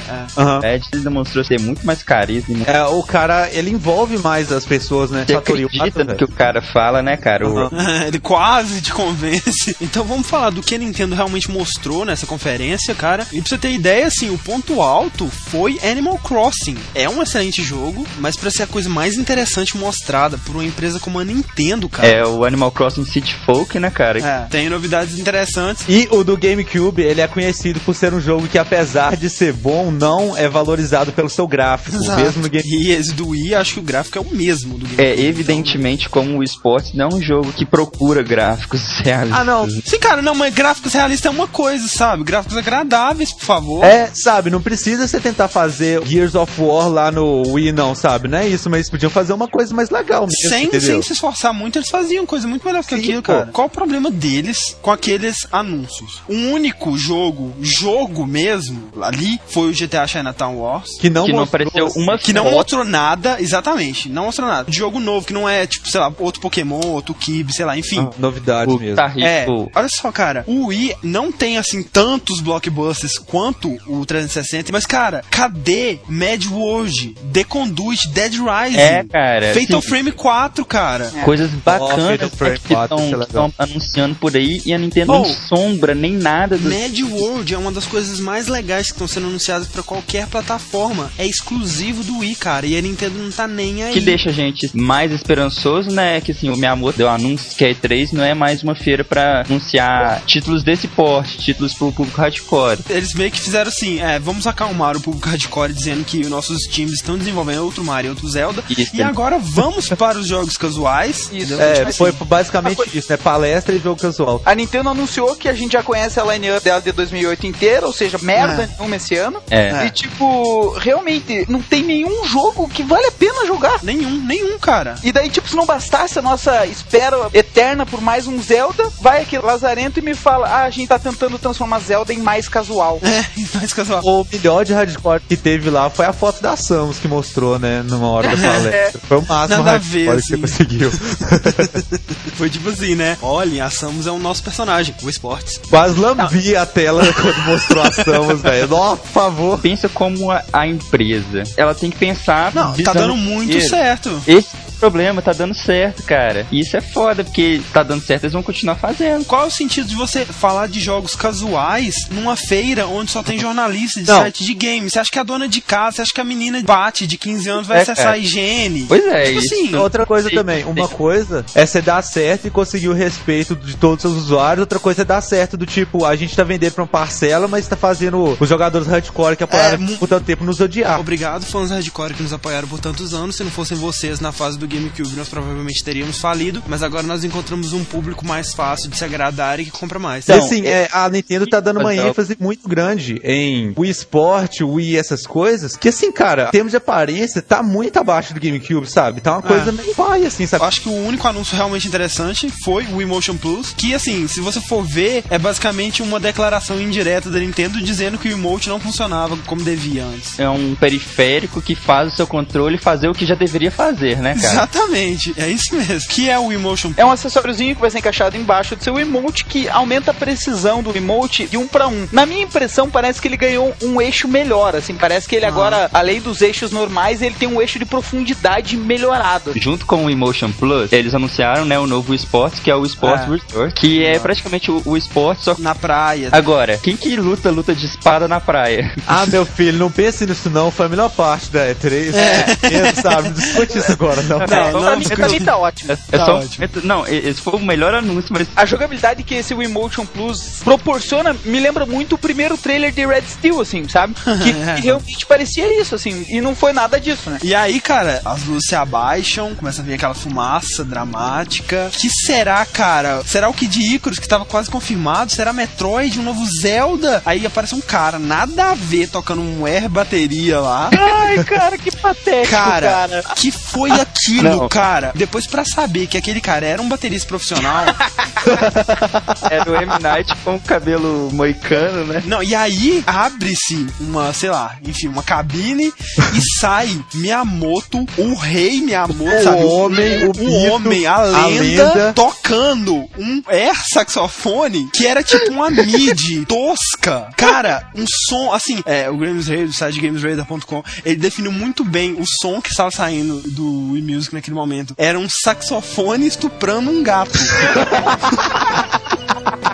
é. Red, ele demonstrou ser muito mais carisma. É, o cara, ele envolve mais as pessoas, né? Você Satoru Iwata, acredita no velho. que o cara fala, né, cara? O- Aham. ele quase quase te convence. Então vamos falar do que a Nintendo realmente mostrou nessa conferência, cara. E pra você ter ideia, assim, o ponto alto foi Animal Crossing. É um excelente jogo, mas pra ser a coisa mais interessante mostrada por uma empresa como a Nintendo, cara. É o Animal Crossing City Folk, né, cara? É, tem novidades interessantes. E o do GameCube, ele é conhecido por ser um jogo que, apesar de ser bom, não é valorizado pelo seu gráfico. Exato. Mesmo no Game E esse do Wii, acho que o gráfico é o mesmo do GameCube. É, evidentemente, como o esporte não é um jogo que procura gráficos realistas. Ah, não. Sim, cara, não, mas gráficos realistas é uma coisa, sabe? Gráficos agradáveis, por favor. É, sabe, não precisa você tentar fazer Gears of War lá no Wii, não, sabe? Não é isso, mas podiam fazer uma coisa mais legal mesmo, Sem, entendeu? sem se esforçar muito, eles faziam coisa muito melhor que Sim, aquilo, pô. cara. Qual o problema deles com aqueles anúncios? O único jogo, jogo mesmo, ali, foi o GTA Chinatown Wars. Que não, que não mostrou, apareceu assim, uma Que não foto. mostrou nada, exatamente, não mostrou nada. Jogo novo, que não é, tipo, sei lá, outro Pokémon, outro Kibe, sei lá, enfim. ah, novidade O mesmo. Guitar Hero, É, olha só, cara, o Wii não tem assim tantos blockbusters quanto o 360, mas cara, cadê Mad World, The Conduit, Dead Rising, É, cara. Fatal assim, Frame 4, cara? Coisas Fatal bacanas Frame né, que 4, isso é estão anunciando por aí e a Nintendo Oh. não sombra nem nada do. Mad World é uma das coisas mais legais que estão sendo anunciadas pra qualquer plataforma. É exclusivo do Wii, cara, e a Nintendo não tá nem aí. que deixa a gente mais esperançoso, né? É que assim, o Miyamoto deu anúncio que a E3 não é mais uma feira pra anunciar títulos desse porte, títulos pro público hardcore. Eles meio que fizeram assim, é, vamos acalmar o público hardcore dizendo que os nossos times estão desenvolvendo outro Mario e outro Zelda. Isso. E agora vamos para os jogos casuais. Isso. Tipo É, assim, foi basicamente isso, né? Palestra e jogo casual. A Nintendo anunciou que a gente já conhece a line-up dela de 2008 inteira, ou seja, merda É. nenhuma esse ano. É. E tipo, realmente, não tem nenhum jogo que vale a pena jogar. Nenhum, nenhum, cara. E daí, tipo, se não bastasse a nossa espera eterna por mais um Zelda, vai aqui Lazarento e me fala: Ah, a gente tá tentando transformar Zelda em mais casual. É, mais casual. O melhor de hardcore que teve lá foi a foto da Samus que mostrou, né? Numa hora da palestra. Foi o máximo Nada ver, que você assim. conseguiu. Foi tipo assim, né? Olhem, a Samus é o nosso personagem, o Esportes. Quase lambi a tela quando mostrou a Samus, velho. Nó, por favor. Pensa como a, a empresa. Ela tem que pensar. Não, tá dando muito dinheiro. certo. Esse é problema, tá dando certo, cara. E isso é foda, porque tá dando certo, eles vão continuar fazendo. Qual é o sentido de você falar de jogos casuais numa feira onde só tem jornalistas de Não. site de games? Você acha que a dona de casa, você acha que a menina bate de 15 anos vai É, acessar cara. a higiene? Pois é, Tipo isso. assim, Outra coisa Sim, também, sim. uma coisa é você dar certo e conseguir o respeito de todos os seus usuários, outra coisa é dar certo do tipo, a gente tá vendendo pra uma parcela, mas tá fazendo os jogadores hardcore que apoiaram É, por tanto tempo nos odiar. Obrigado, fãs hardcore que nos apoiaram por tantos anos. Se não fossem vocês na fase do GameCube, nós provavelmente teríamos falido. Mas agora nós encontramos um público mais fácil de se agradar e que compra mais. E Então, assim, é, a Nintendo tá dando uma ó, ênfase muito grande em Wii Sport, Wii essas coisas, que assim, cara, em termos de aparência, tá muito abaixo do GameCube, sabe? Tá uma coisa É. meio pai, assim, sabe? Eu acho que o único anúncio realmente interessante foi o Emotion Plus, que assim, se você for ver, é basicamente uma declaração indireta da Nintendo dizendo que o emote não funcionava como devia antes. É um periférico que faz o seu controle fazer o que já deveria fazer, né, cara? Exatamente, é isso mesmo. Que é o Emotion É um acessóriozinho que vai ser encaixado embaixo do seu emote que aumenta a precisão do emote de um para um. Na minha impressão, parece que ele ganhou um eixo melhor, assim, parece que ele agora, além dos eixos normais, ele tem um eixo de profundidade melhorado. Junto com o Emotion Plus, eles anunciaram, né, o novo esporte, que é o Sports É. Resort, que é praticamente o, o esporte, só na praia. Agora, quem que luta luta de espada na praia? Ah, meu filho, não pense nisso não, foi a melhor parte da E3. É. sabe? Não discute isso agora, não. Não, É, não, pra, mim, não, pra mim tá ótimo. É, é Tá só ótimo. momento- Não, e- esse foi o melhor anúncio, mas A jogabilidade que esse Emotion Plus proporciona me lembra muito o primeiro trailer de Red Steel, assim, sabe? Que, que realmente parecia isso, assim, e não foi nada disso, né? E aí, cara, as luzes se abaixam, começa a vir aquela fumaça dramática. Que será, cara? Será o Kid Icarus, que tava quase confirmado? Será Metroid, um novo Zelda? Aí aparece um cara, nada a ver, tocando um air bateria lá. Ai, cara, que patético, Cara, cara. que foi aquilo, Não. cara? Depois pra saber que aquele cara era um baterista profissional. era o M. Night com o cabelo moicano, né? Não, e aí abre-se uma, sei lá, enfim, uma cabine e sai Miyamoto, o rei Miyamoto, O sabe? homem, o mito, homem, a a lenda, lenda. tocando um air saxofone que era tipo uma midi tosca. Cara, um som, assim, é, o Games Radio, do site gamesradar.com, ele definiu muito bem o som que estava saindo do eMusic música naquele momento. Era um saxofone estuprando um gato.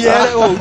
e era, oh,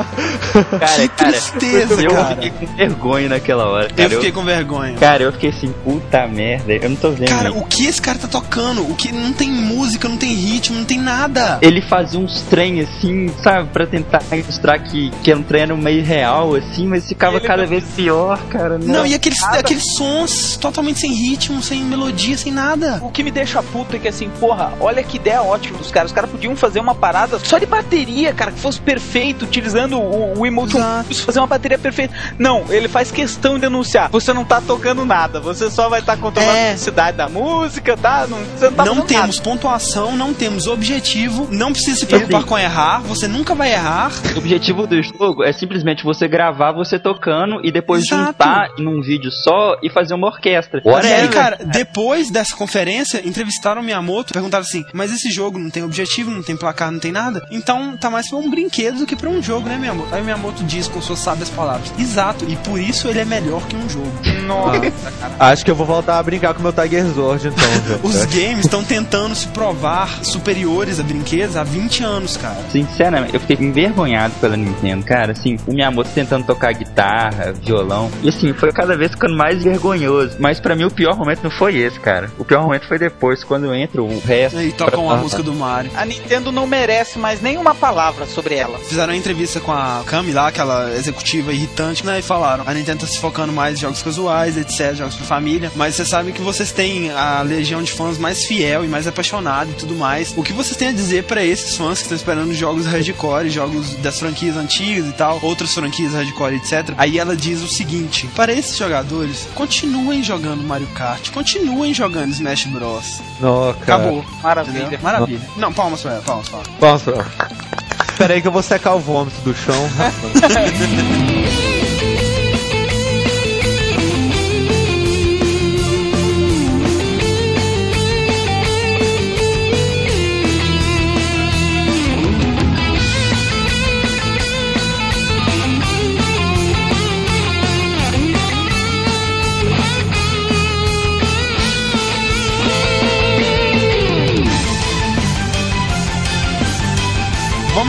Cara, que cara, tristeza, eu cara. fiquei com vergonha naquela hora. Cara, Eu fiquei com vergonha. Cara, eu fiquei assim, puta merda, eu não tô vendo. Cara, isso. o que esse cara tá tocando? O que não tem música, não tem ritmo, não tem nada. Ele fazia uns trem assim, sabe, pra tentar mostrar que, que era um treino meio real, assim, mas ficava cada vez pior, cara. Não, e aqueles, nada. aqueles sons totalmente sem ritmo, sem melodia, sem nada. O que me deixa puto é que assim, porra, olha que ideia ótima dos caras. Os caras podiam fazer uma parada só de bateria, cara, que fosse perfeito, utilizando o, o Emotion fazer uma bateria perfeita. Não, ele faz questão de anunciar. Você não tá tocando nada, você só vai estar controlando É. a velocidade da música, tá? Não, você não tá não temos nada. pontuação, não temos objetivo, não precisa se preocupar Sim. com errar, você nunca vai errar. O objetivo do jogo é simplesmente você gravar você tocando e depois Exato. juntar num vídeo só e fazer uma orquestra. E aí, Whatever. cara, depois dessa conferência, entrevistaram o Miyamoto, perguntaram assim: Mas esse jogo não tem objetivo, não tem placar, não tem nada? Então tá mais pra um brinquedo do que pra um jogo, né, Miyamoto? Aí o Miyamoto diz com suas sábias palavras: Exato, e por isso ele é melhor que um jogo. Nossa, Acho que eu vou voltar a brincar com meu Tiger Zord, então. Os games estão tentando se provar superiores a brinquedos há 20 anos, cara. Sinceramente, eu fiquei envergonhado pela Nintendo, cara. Assim, o Miyamoto tentando tocar guitarra, violão. E assim, foi cada vez ficando mais vergonhoso. Mas pra mim o pior momento não foi esse, cara. O pior momento foi depois, quando entra o resto. Aí tocam a Ah, música do Mario. a Nintendo não merece mais nenhuma palavra sobre ela. Fizeram uma entrevista com a Kami lá, aquela executiva irritante, né? E falaram: a Nintendo tá se focando mais em jogos casuais, etc., jogos pra família. Mas vocês sabem que vocês têm a legião de fãs mais fiel e mais apaixonada e tudo mais. O que vocês têm a dizer pra esses fãs que estão esperando jogos hardcore, jogos das franquias antigas e tal, outras franquias hardcore, etc. Aí ela diz o seguinte: para esses jogadores, continuem jogando Mario Kart, continuem jogando Smash Bros. Não, cara. Acabou. Maravilha. Entendeu? Maravilha. Não, palmas pra ela, palmas pra ela. Vamos pra... Espera aí que eu vou secar o vômito do chão.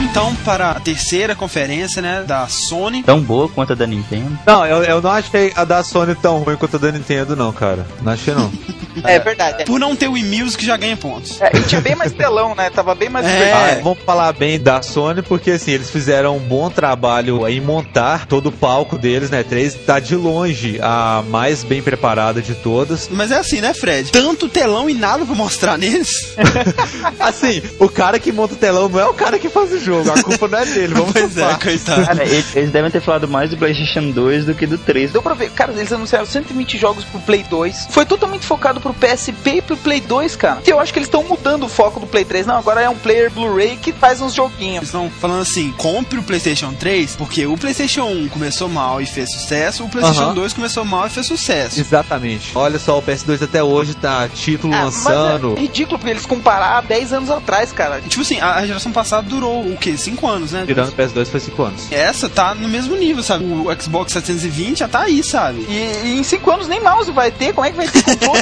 então para a terceira conferência, né, da Sony. Tão boa quanto a da Nintendo. Não, eu, eu não achei a da Sony tão ruim quanto a da Nintendo, não, cara. Não achei, não. É verdade. Por não ter o e-music já ganha pontos. É, e tinha bem mais telão, né? Tava bem mais É. Ah, vamos falar bem da Sony, porque assim, eles fizeram um bom trabalho em montar todo o palco deles, né? 3 tá de longe a mais bem preparada de todas. Mas é assim, né, Fred? Tanto telão e nada pra mostrar neles. Assim, o cara que monta o telão não é o cara que faz o jogo, a culpa não é dele, vamos pois é, coitado. Cara, eles, eles devem ter falado mais do PlayStation 2 do que do 3. Deu pra ver, cara, eles anunciaram 120 jogos pro Play 2. Foi totalmente focado pro PSP e pro Play 2, cara. Eu acho que eles estão mudando o foco do Play 3. Não, agora é um player Blu-ray que faz uns Eles joguinhos. estão falando assim, compre o PlayStation 3, porque o PlayStation 1 começou mal e fez sucesso, o PlayStation Aham. 2 começou mal e fez sucesso. Exatamente. Olha só, o PS2 até hoje tá título Ah, mas lançando. é ridículo porque eles comparar 10 anos atrás, cara. Tipo assim, a a geração passada durou o quê? 5 anos, né? Tirando o PS2 foi 5 anos. Essa tá no mesmo nível, sabe? O Xbox 720 já tá aí, sabe? E, e em 5 anos nem mouse vai ter. Como é que vai ter controle?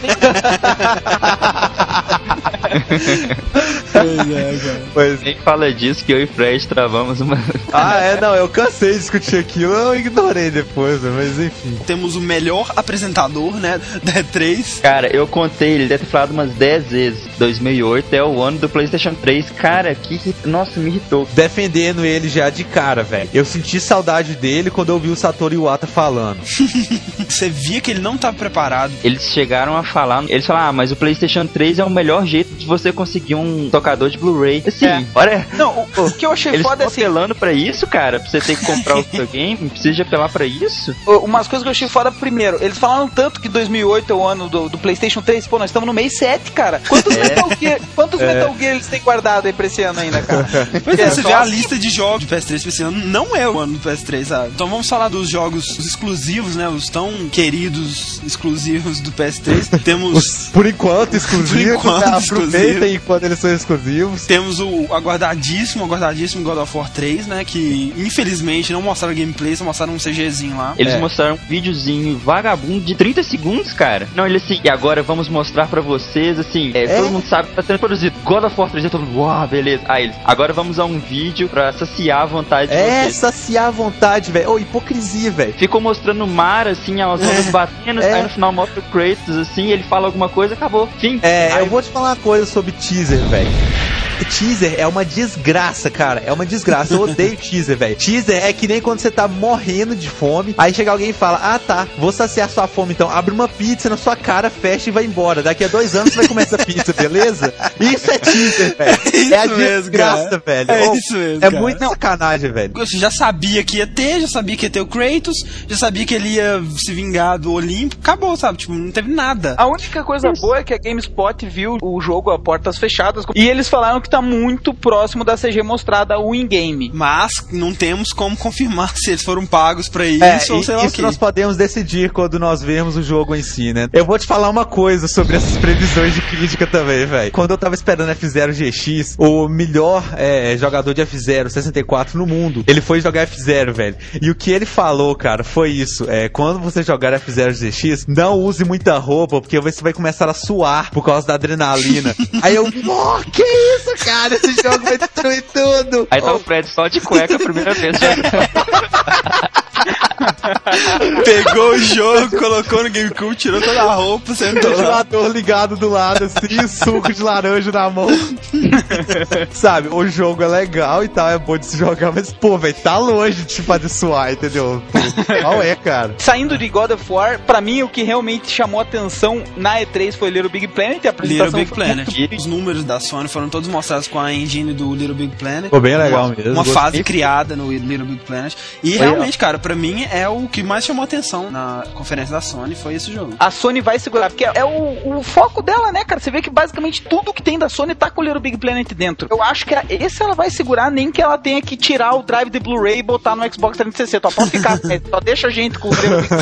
Pois é, cara. Pois Nem fala disso que eu e Fred travamos uma. Ah, é, não, eu cansei de discutir aquilo, eu ignorei depois, né, mas enfim. Temos o melhor apresentador, né, da E3. Cara, eu contei, ele deve ter falado umas 10 vezes. 2008 é o ano do PlayStation 3. Cara, que- Nossa, me irritou. Defendendo ele já de cara, velho. Eu senti saudade dele quando eu vi o Satoru Iwata falando. Você via que ele não tava preparado. Eles chegaram a falar. Eles falaram, ah, mas o PlayStation 3 é o melhor jeito de você conseguir um tocador de Blu-ray. Assim, É. olha. Não, o, o que eu achei Eles foda é assim. apelando pra isso, cara? Pra você ter que comprar o seu game? Precisa de apelar pra isso? o- Umas coisas que eu achei foda primeiro. Eles falaram tanto que 2008 é o ano do, do PlayStation 3. Pô, nós estamos no mês 7, cara. Quantos, É. Metal Gear, quantos Quantos É. Metal Gear eles têm guardado aí pra esse ano ainda, cara? Pois é, É, você vê a lista de jogos de PS3 pra esse ano, não é o ano do PS3, sabe? Então vamos falar dos jogos exclusivos, né? Os tão queridos exclusivos do PS3. Temos. Os, por enquanto, exclusivos. Por enquanto, né? Aproveitem exclusivo. enquanto eles são exclusivos. Temos o aguardadíssimo, aguardadíssimo God of War 3, né? Que infelizmente não mostraram gameplay, só mostraram um CGzinho lá. Eles É. mostraram um videozinho vagabundo de 30 segundos, cara. Não, ele assim, e agora vamos mostrar pra vocês, assim, é, É. todo mundo sabe que tá sendo produzido. God of War 3, todo mundo, uau, beleza. Aí eles, agora vamos a um vídeo pra saciar a vontade de É, vocês. saciar a vontade, velho. Ô, hipocrisia, velho. Ficou mostrando o mar, assim, as ondas batendo, é. aí no final mostra o Kratos, assim, ele fala alguma coisa, acabou. Fim. É, Aí eu vou te falar uma coisa sobre teaser, velho. Teaser é uma desgraça, cara. É uma desgraça. Eu odeio teaser, velho. Teaser é que nem quando você tá morrendo de fome. Aí chega alguém e fala: Ah, tá, vou saciar sua fome então. Abre uma pizza na sua cara, fecha e vai embora. Daqui a dois anos você vai comer essa pizza, beleza? Isso é teaser, velho. É isso É a desgraça, velho. É isso mesmo, É cara. muito sacanagem, velho. Eu já sabia que ia ter, já sabia que ia ter o Kratos, já sabia que ele ia se vingar do Olimpo. Acabou, sabe? Tipo, não teve nada. A única coisa boa é que a GameSpot viu o jogo a portas fechadas e eles falaram que tá muito próximo da CG mostrada o in-game. Mas não temos como confirmar se eles foram pagos pra isso É, ou sei lá o isso quê. nós podemos decidir quando nós vermos o jogo em si, né? Eu vou te falar uma coisa sobre essas previsões de crítica também, velho. Quando eu tava esperando F0 GX, o melhor é, jogador de F0 64 no mundo, ele foi jogar F0, velho. E o que ele falou, cara, foi isso. É, quando você jogar F0 GX, não use muita roupa, porque você vai começar a suar por causa da adrenalina. Aí eu, oh, que isso, cara? Esse jogo vai destruir tudo. Aí tá o Fred só de cueca a primeira vez. Pegou o jogo, colocou no GameCube, tirou toda a roupa, sentou lá. ventilador ligado do lado, assim, suco de laranja na mão. Sabe, o jogo é legal e tal, é bom de se jogar, mas, pô, velho, tá longe de te fazer suar, entendeu? Qual é, cara? Saindo de God of War, pra mim o que realmente chamou atenção na E3 foi Little Big Planet. A Little apresentação Big foi Planet. muito- Os números da Sony foram todos mostrados com a engine do Little Big Planet. Ficou bem legal uma, mesmo, Uma fase criada no Little Big Planet. E Foi, realmente, cara, pra mim é o que mais chamou atenção na conferência da Sony foi esse jogo. A Sony vai segurar, porque é o, o foco dela, né, cara? Você vê que basicamente tudo que tem da Sony tá com o Little Big Planet dentro. Eu acho que esse ela vai segurar, nem que ela tenha que tirar o drive de Blu-ray e botar no Xbox 360. Ó, pode ficar, é, só deixa a gente com o Little Big.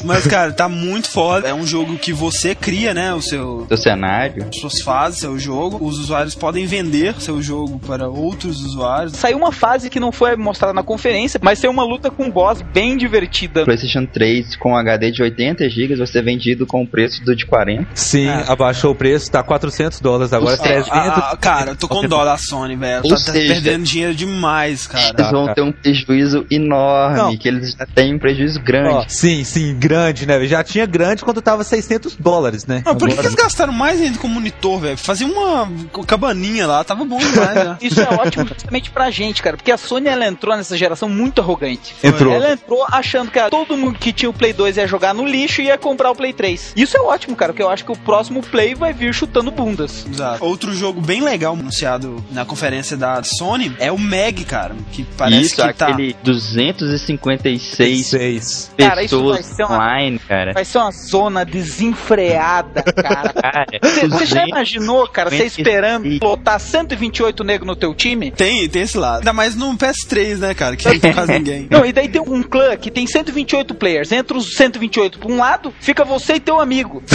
Mas, cara, tá muito foda. É um jogo que você cria, né, o seu Do cenário. suas fases, seu jogo. Os usuários podem vender seu jogo para outros usuários. Saiu uma fase que não foi mostrada na conferência, mas tem uma luta com boss bem divertida. PlayStation 3 com HD de 80 GB vai ser vendido com o preço do de 40. Sim, É. abaixou o preço, tá 400 dólares agora, É, 300. ah, cara, eu tô com dó da Sony, velho. Tá, tá seja- perdendo dinheiro demais, cara. Eles vão cara. ter um prejuízo enorme, Não. que eles já têm um prejuízo grande. Ó, sim, sim, grande, né? Já tinha grande quando tava 600 dólares, né? Não, por que, que eles gastaram mais ainda com o monitor, velho? Fazia uma cabaninha lá, tava bom demais, né? Isso é ótimo justamente pra gente, cara, porque a Sony ela entrou nessa geração muito arrogante. Entrou. Ela entrou achando que todo mundo que tinha o Play 2 ia jogar no lixo e ia comprar o Play 3. Isso é ótimo, cara, porque eu acho que o próximo Play vai vir chutando bundas. Exato. Outro jogo bem legal anunciado na conferência da Sony é o Meg, cara. Que parece Isso, que tá. aquele 256 Seis. Cara, isso vai pessoas ser uma- online, cara. Vai ser uma zona desenfreada, cara. Cara, Você já 200 imaginou, cara, você 56. esperando lotar 128 negros no teu time? Tem, tem esse lado. Ainda mais no PS3, né, cara? Que não tem quase Não, e daí tem um clã que tem 128 players. Entre os 128 pra um lado, fica você e teu amigo.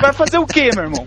Vai fazer o quê, meu irmão?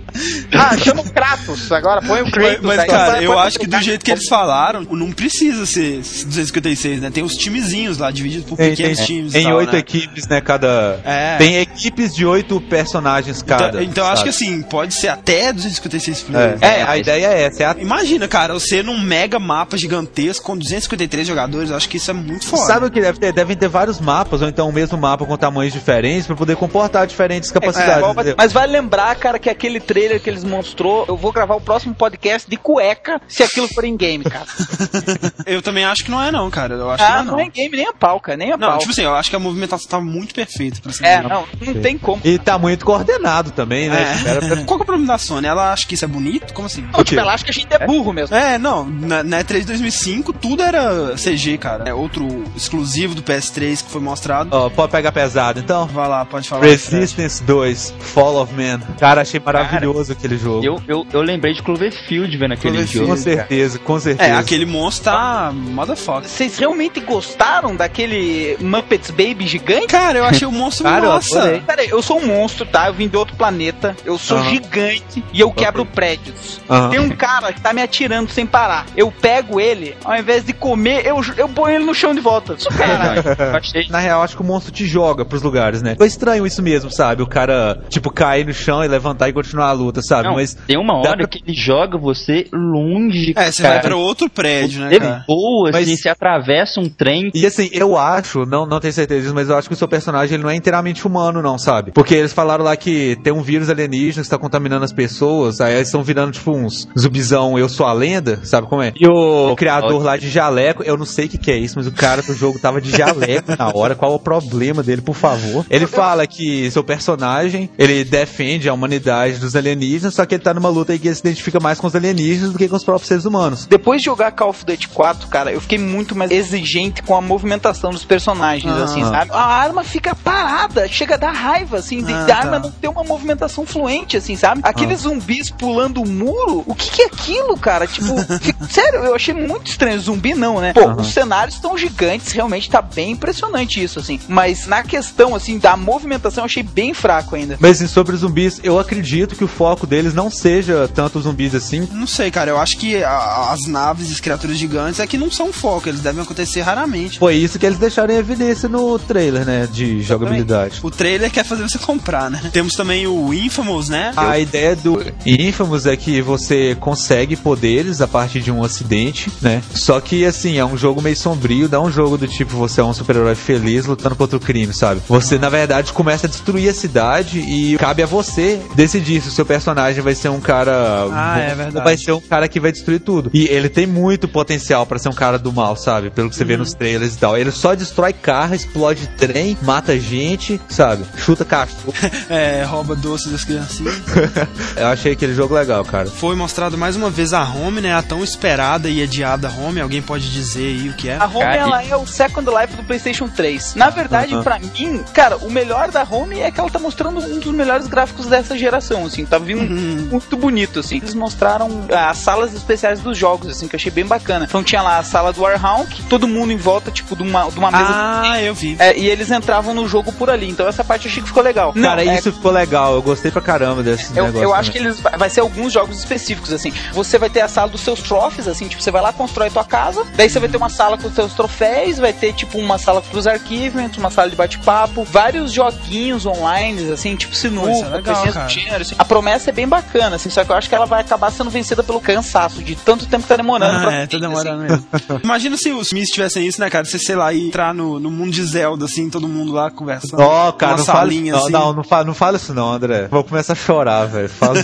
Ah, chama o Kratos. Agora põe o Mas, Kratos. mas, aí. cara, eu acho que do jeito que eles falaram, não precisa ser 256, né? Tem os timezinhos lá, divididos por Tem, pequenos tem, times. tem oito né? equipes, né? Cada. É. Tem equipes de oito personagens cada. Então, então eu acho que assim, pode ser até 256 players. É, a mas- ideia é essa. É a... Imagina, cara, você num mega mapa gigantesco com 253 jogadores, eu acho que isso é muito foda. Sabe o que deve ter? Devem ter vários mapas, ou então o mesmo mapa com tamanhos diferentes, pra poder comportar diferentes É, capacidades. mas- entendeu? mas vai lembrar, cara, que aquele trailer que eles mostrou, eu vou gravar o próximo podcast de cueca se aquilo for em game, cara. eu também acho que não é não, cara. Eu acho ah, que não, é, não. não é em game nem a pau, cara, nem a não, pau. tipo assim, eu acho que a movimentação tá muito perfeita pra ser É, não, não tem como. E tá muito coordenado também, né? É. Pra... Qual que é o problema da Sony? Ela acha que isso é bonito? Como assim? Não, tipo, ela acha que a gente é burro mesmo. É, não, na, na E3 2005 tudo era CG, cara. É outro exclusivo do PS3 que foi mostrado. Ó, oh, pode pegar pesado, então? Vai lá, pode falar. Resistance 2, Fall of Man. Cara, achei maravilhoso cara, aquele jogo. Eu, eu, eu lembrei de Cloverfield vendo aquele Cloverfield, jogo. Com certeza, com certeza. É, aquele monstro tá motherfucker. Vocês realmente gostaram daquele Muppets Baby gigante? Cara, eu achei o monstro cara, massa. Eu Pera aí, eu sou um monstro, tá? Eu vim de outro planeta, eu sou gigante e eu quebro okay. prédios. Tem um cara que tá me atirando sem parar. Eu pego ele, ao invés de comer, eu, eu ponho ele no chão de volta. Caralho. Na real, acho que o monstro te joga pros lugares, né? Foi estranho isso mesmo, sabe? O cara, tipo, cair no chão e levantar e continuar a luta, sabe? Não, Mas tem uma hora pra... que ele joga você longe. É, você cara. vai pra outro prédio, né? Ele cara? voa, Mas... assim, você atravessa um trem. E assim, eu acho, não, não tenho certeza disso, mas eu acho que o seu personagem ele não é inteiramente humano, não, sabe? Porque eles falaram lá que tem um vírus alienígena que está contaminando as pessoas, aí eles estão virando, tipo, uns zumbizão, eu sou a lenda, sabe como é? E o, o criador lá de jaleco, eu não sei o que, que é isso, mas o cara do jogo tava de jaleco na hora, qual é o problema dele, por favor? Ele fala que seu personagem, ele defende a humanidade dos alienígenas, só que ele tá numa luta aí que ele se identifica mais com os alienígenas do que com os próprios seres humanos. Depois de jogar Call of Duty 4, cara, eu fiquei muito mais exigente com a movimentação dos personagens, ah, assim, sabe? A arma fica parada, chega a dar raiva, assim, de, ah, da arma não ter uma movimentação fluente, assim, sabe? Aqueles ah. zumbis pulando o muro, o que, que é aquilo, cara? Tipo, sério, eu achei muito estranho. Zumbi não, né? Pô, os cenários estão gigantes, realmente tá bem impressionante isso, assim. Mas na questão, assim, da movimentação, eu achei bem fraco ainda. Mas assim, sobre zumbis, eu acredito que o foco deles não seja tanto zumbis assim. Não sei, cara. Eu acho que a, as naves e as criaturas gigantes é que não são foco, eles devem acontecer raramente. Foi isso que eles deixaram em evidência no trailer, né? De jogabilidade. O trailer quer fazer você comprar, né? Temos também o Infamous, né? A eu... ideia do Infamous é que você consegue poderes a partir de um acidente, né? Só que, assim, é um jogo meio sombrio, dá um jogo do tipo você é um super-herói feliz lutando contra o crime, sabe? Você, na verdade, começa a destruir a cidade e cabe a você decidir se o seu personagem vai ser um cara ah, é verdade. ou vai ser um cara que vai destruir tudo. E ele tem muito potencial para ser um cara do mal, sabe? Pelo que você uhum. vê nos trailers e tal. Ele só destrói carro, explode trem, mata gente, sabe? Chuta cachorro. é, rouba doces das criancinhas. Eu achei aquele jogo legal, cara. Foi mostrado mais uma vez a Home, né? A tão esperada e adiada Home. Alguém pode dizer aí o que é? A Home, cara, ela e... é o Second Life do PlayStation 3. Na verdade, uh -huh. para mim, cara, o melhor da Home é que ela tá mostrando um dos melhores gráficos dessa geração, assim. Tá vindo uhum. muito bonito, assim. Eles mostraram ah, as salas especiais dos jogos, assim, que eu achei bem bacana. Então tinha lá a sala do Warhound, todo mundo em volta, tipo, de uma, de uma mesa. Ah, eu vi. É, e eles entravam no jogo por ali. Então essa parte eu achei que ficou legal. Cara, Não, isso é... ficou legal. Eu gostei pra caramba desse eu, negócio. Eu acho que eles vai ser alguns jogos específicos, assim. Você vai ter a sala dos seus trophies, assim, tipo, você vai lá, constrói tua casa, daí você vai ter uma sala com os seus troféus, vai ter, tipo, uma sala com os arquivos, uma sala de bate-papo, vários joguinhos online, assim, tipo sinuca, é legal, do gênero, assim. A promessa é bem bacana, assim, só que eu acho que ela vai acabar sendo vencida pelo cansaço de tanto tempo que tá demorando. Ah, pra é, tá demorando assim. mesmo. Imagina se os Smiths tivessem isso, né, cara? Você, sei lá, entrar no, no mundo de Zelda, assim, todo mundo lá conversando. Ó, oh, cara, não salinha, fala, assim. não, não, não, fala, não fala isso não, André. Vou começar a chorar, velho. Fala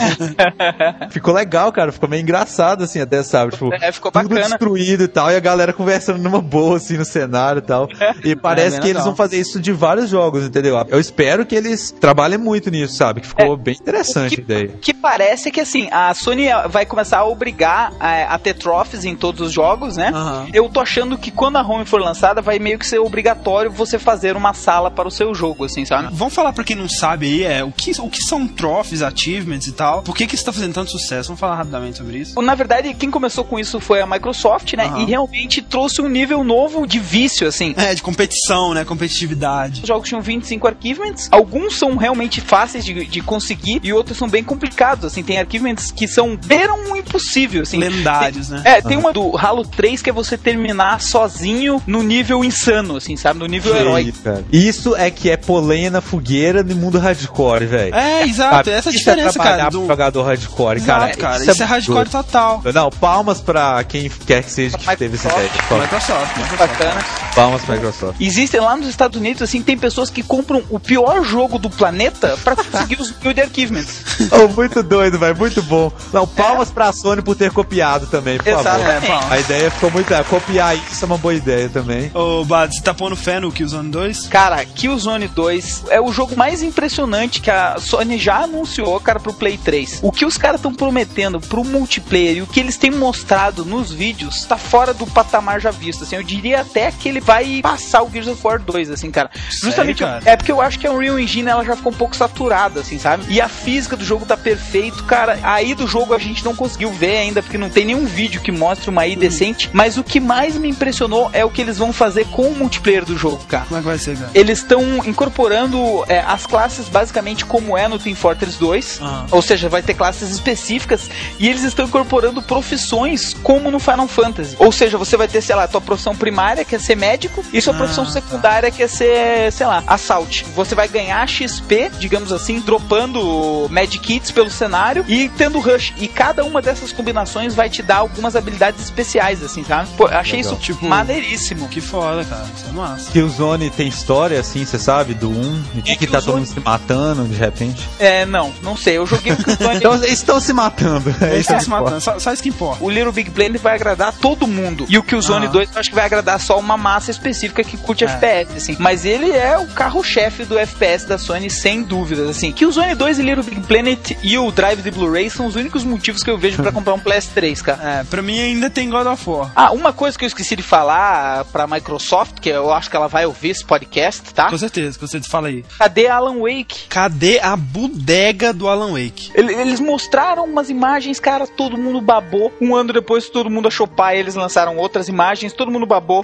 Ficou legal, cara. Ficou meio engraçado, assim, até, sabe? Tipo, é, ficou tudo bacana. destruído e tal, e a galera conversando numa boa, assim, no cenário e tal. E parece é, que eles vão fazer isso de vários jogos, entendeu? Eu espero que eles trabalhem muito nisso, sabe? Que ficou é, bem interessante que, a ideia. O que parece que, assim, a Sony vai começar a obrigar a, a ter trophies em todos os jogos, né? Uhum. Eu tô achando que quando a Home for lançada, vai meio que ser obrigatório você fazer uma sala para o seu jogo, assim, sabe? Vamos falar pra quem não sabe aí, é, o que, o que são trophies, achievements e tal? Por que que isso tá fazendo tanto sucesso? Vamos falar rapidamente sobre isso. Na verdade, quem começou com isso foi a Microsoft, né? Uhum. E realmente trouxe um nível novo de vício, assim. É, de competição, né? Competitividade. Os jogos tinham 25 achievements. Alguns são realmente fáceis de, de conseguir e outros são bem complicados, assim. Tem achievements que são beiram um impossível, assim. Lendários, tem, né? É, uhum. tem uma do Halo 3 que é você terminar sozinho no nível insano, assim, sabe? No nível herói. Isso é que é polenha na fogueira no mundo hardcore, velho. É, exato. Essa é a diferença, é cara. Do jogador hardcore, exato, cara. cara. Isso, isso é, é hardcore total. Não, palmas pra quem quer que seja que teve Microsoft, Microsoft. Bacana. Palmas pra Microsoft. Existem lá nos Estados Unidos, assim, tem pessoas que compram o pior jogo do planeta pra conseguir os Build Achievements. oh, muito doido, velho, muito bom. Não, palmas é. pra Sony por ter copiado também, por Exatamente. favor. É, a ideia ficou muito. É, copiar isso é uma boa ideia também. Ô, Bad, você tá pondo fé no Killzone 2? Cara, Killzone 2 é o jogo mais impressionante que a Sony já anunciou, cara, pro Play 3. O que os caras estão prometendo pro multiplayer e o que eles têm mostrado nos vídeos tá fora do patamar já visto, assim. Eu diria até que ele vai passar o Gears of War 2, assim, cara. Sério, Justamente cara? é porque eu acho que a Unreal Engine ela já ficou um pouco saturada, assim, sabe? E a física do jogo tá perfeito, cara. Aí do jogo a gente não conseguiu ver ainda, porque não tem nenhum vídeo que mostre uma AI decente. Mas o que mais me impressionou é o que eles vão fazer com o multiplayer do jogo, cara. Como é que vai ser, cara? Eles estão incorporando é, as classes basicamente como é no Team Fortress 2. Ah. Ou seja, vai ter classes específicas. E eles estão incorporando profissões como no Final Fantasy. Ou seja, você vai ter, sei lá, tua profissão primária, que é ser médico, e sua Ah, profissão tá. secundária, que é ser, sei lá, assault. Você vai ganhar XP, digamos assim, dropando medkits pelo cenário e tendo rush. E cada uma dessas combinações vai te dar algumas habilidades especiais, assim, sabe? Pô, achei Legal. isso, tipo, maneiríssimo. Que foda, cara. Isso é massa. Killzone tem história, assim, você sabe, do 1, e de É, que tá todo mundo se matando de repente. É, não, não sei. Eu joguei o Killzone Então eles estão se matando. É Eles estão que se importa. matando. Só, só isso que importa. O Little Big Planet vai agradar todo mundo. E o Killzone Ah. 2 eu acho que vai agradar só uma massa específica que curte É. FPS, assim. Mas ele é o carro-chefe do FPS da Sony, sem dúvidas, assim. Killzone 2 e Little Big Planet e o Drive de Blu-ray são os únicos motivos que eu vejo pra comprar um PS3, cara. É, pra mim ainda tem God of War. Ah, uma coisa que eu esqueci de falar pra Microsoft, que eu acho que ela vai ouvir esse podcast, tá? Com certeza, com certeza. Fala aí. Cadê Alan Wake? Cadê a bodega do Alan Wake? Ele- Eles mostraram umas imagens, cara, todo mundo babou. Um ano depois, todo mundo achou pai, eles lançaram outras imagens, todo mundo babou.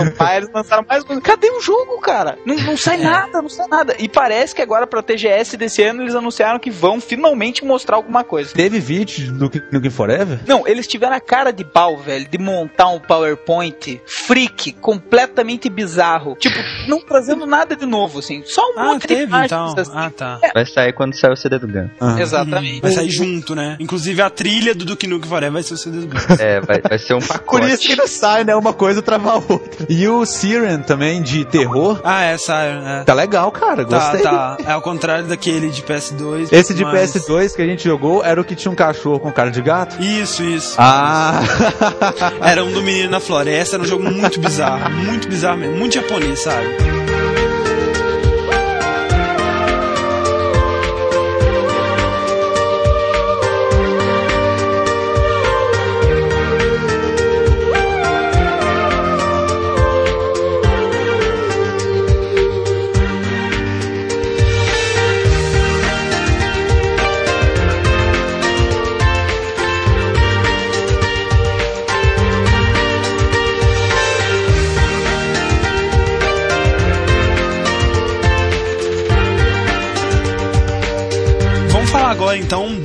Um pai, eles lançaram mais coisas. Cadê o jogo, cara? Não, não sai nada, não sai nada. E parece que agora pra TGS desse ano eles anunciaram que vão finalmente mostrar alguma coisa. Teve vídeo do Nukem Forever? Não, eles tiveram a cara de pau, velho, de montar um PowerPoint freak, completamente bizarro. Tipo, não trazendo nada de novo, assim. Só um Ah, monte de teve imagens, então. assim. Ah, tá. Vai sair quando sair o CD do Gun. Ah. Exatamente. Vai sair junto, né? Inclusive a trilha do Duke Nukem Forever vai ser o CD do Gun. É, vai, vai ser um Por pacote. isso que não sai, né? Uma coisa trava a outra. E o Siren também, de terror, Ah, é, Siren, é. tá legal, cara. Tá, Gostei. tá. É ao contrário daquele de PS2. Esse de mas- PS2 que a gente jogou era o que tinha um cachorro com cara de gato? Isso, isso. Ah! Era um do menino na floresta, era um jogo muito bizarro. Muito bizarro mesmo. Muito japonês, sabe?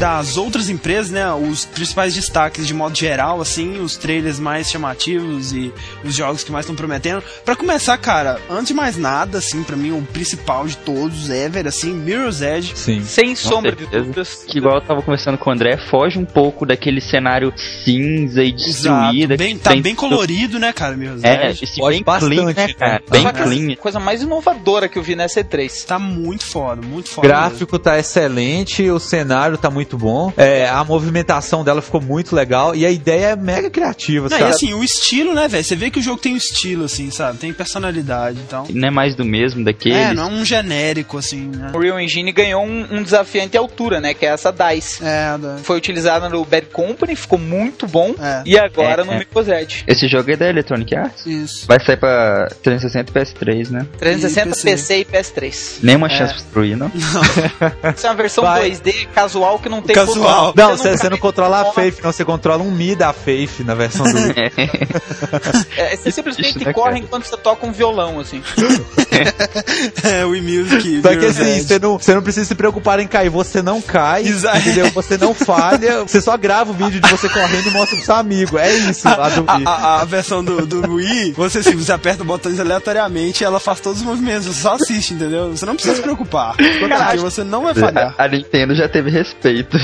Onda das outras empresas, né? Os principais destaques de modo geral, assim, os trailers mais chamativos e os jogos que mais estão prometendo. Pra começar, cara, antes de mais nada, assim, pra mim o principal de todos, ever, assim, Mirror's Edge. Sim. Sem sombra de dúvidas. Que igual eu tava conversando com o André, foge um pouco daquele cenário cinza e destruído. Exato. Bem, tá bem colorido, né, cara, Mirror's É, Edge. esse Foge bem bastante, clean, né, cara? né? Bem clean. coisa mais inovadora que eu vi nessa E3. Tá muito foda, muito O foda. gráfico tá excelente, o cenário tá muito bom, é, a movimentação dela ficou muito legal e a ideia é mega criativa, Não, e assim, o estilo, né, velho? Você vê que o jogo tem um estilo, assim, sabe? Tem personalidade, então. Não é mais do mesmo daqueles. É, não é um genérico, assim, né? O Real Engine ganhou um, um desafiante à altura, né? Que é essa DICE. É, da- Foi utilizada no Bad Company, ficou muito bom. É. E agora É, no é. Mirror's Edge. Esse jogo é da Electronic Arts? Isso. Vai sair pra 360 e PS3, né? 360, E PC. PC. e PS3. Nenhuma É. chance pra destruir, não? Essa é uma versão Vai. 2D casual que não tem Casual. Não, você, você não controla a Faith, não, você controla um Mi da Faith na versão do Wii. É, você simplesmente Isso, né, corre cara? enquanto você toca um violão, assim. É, o Music. Só que assim, você não, você não precisa se preocupar em cair, você não cai, Exato. entendeu? Você não falha, você só grava o vídeo de você correndo e mostra pro seu amigo. É isso lá do Wii. A, a- a versão do, do Wii, você, assim, você aperta botões aleatoriamente e ela faz todos os movimentos. Você só assiste, entendeu? Você não precisa se preocupar. Porque você não vai falhar. A, a Nintendo já teve respeito.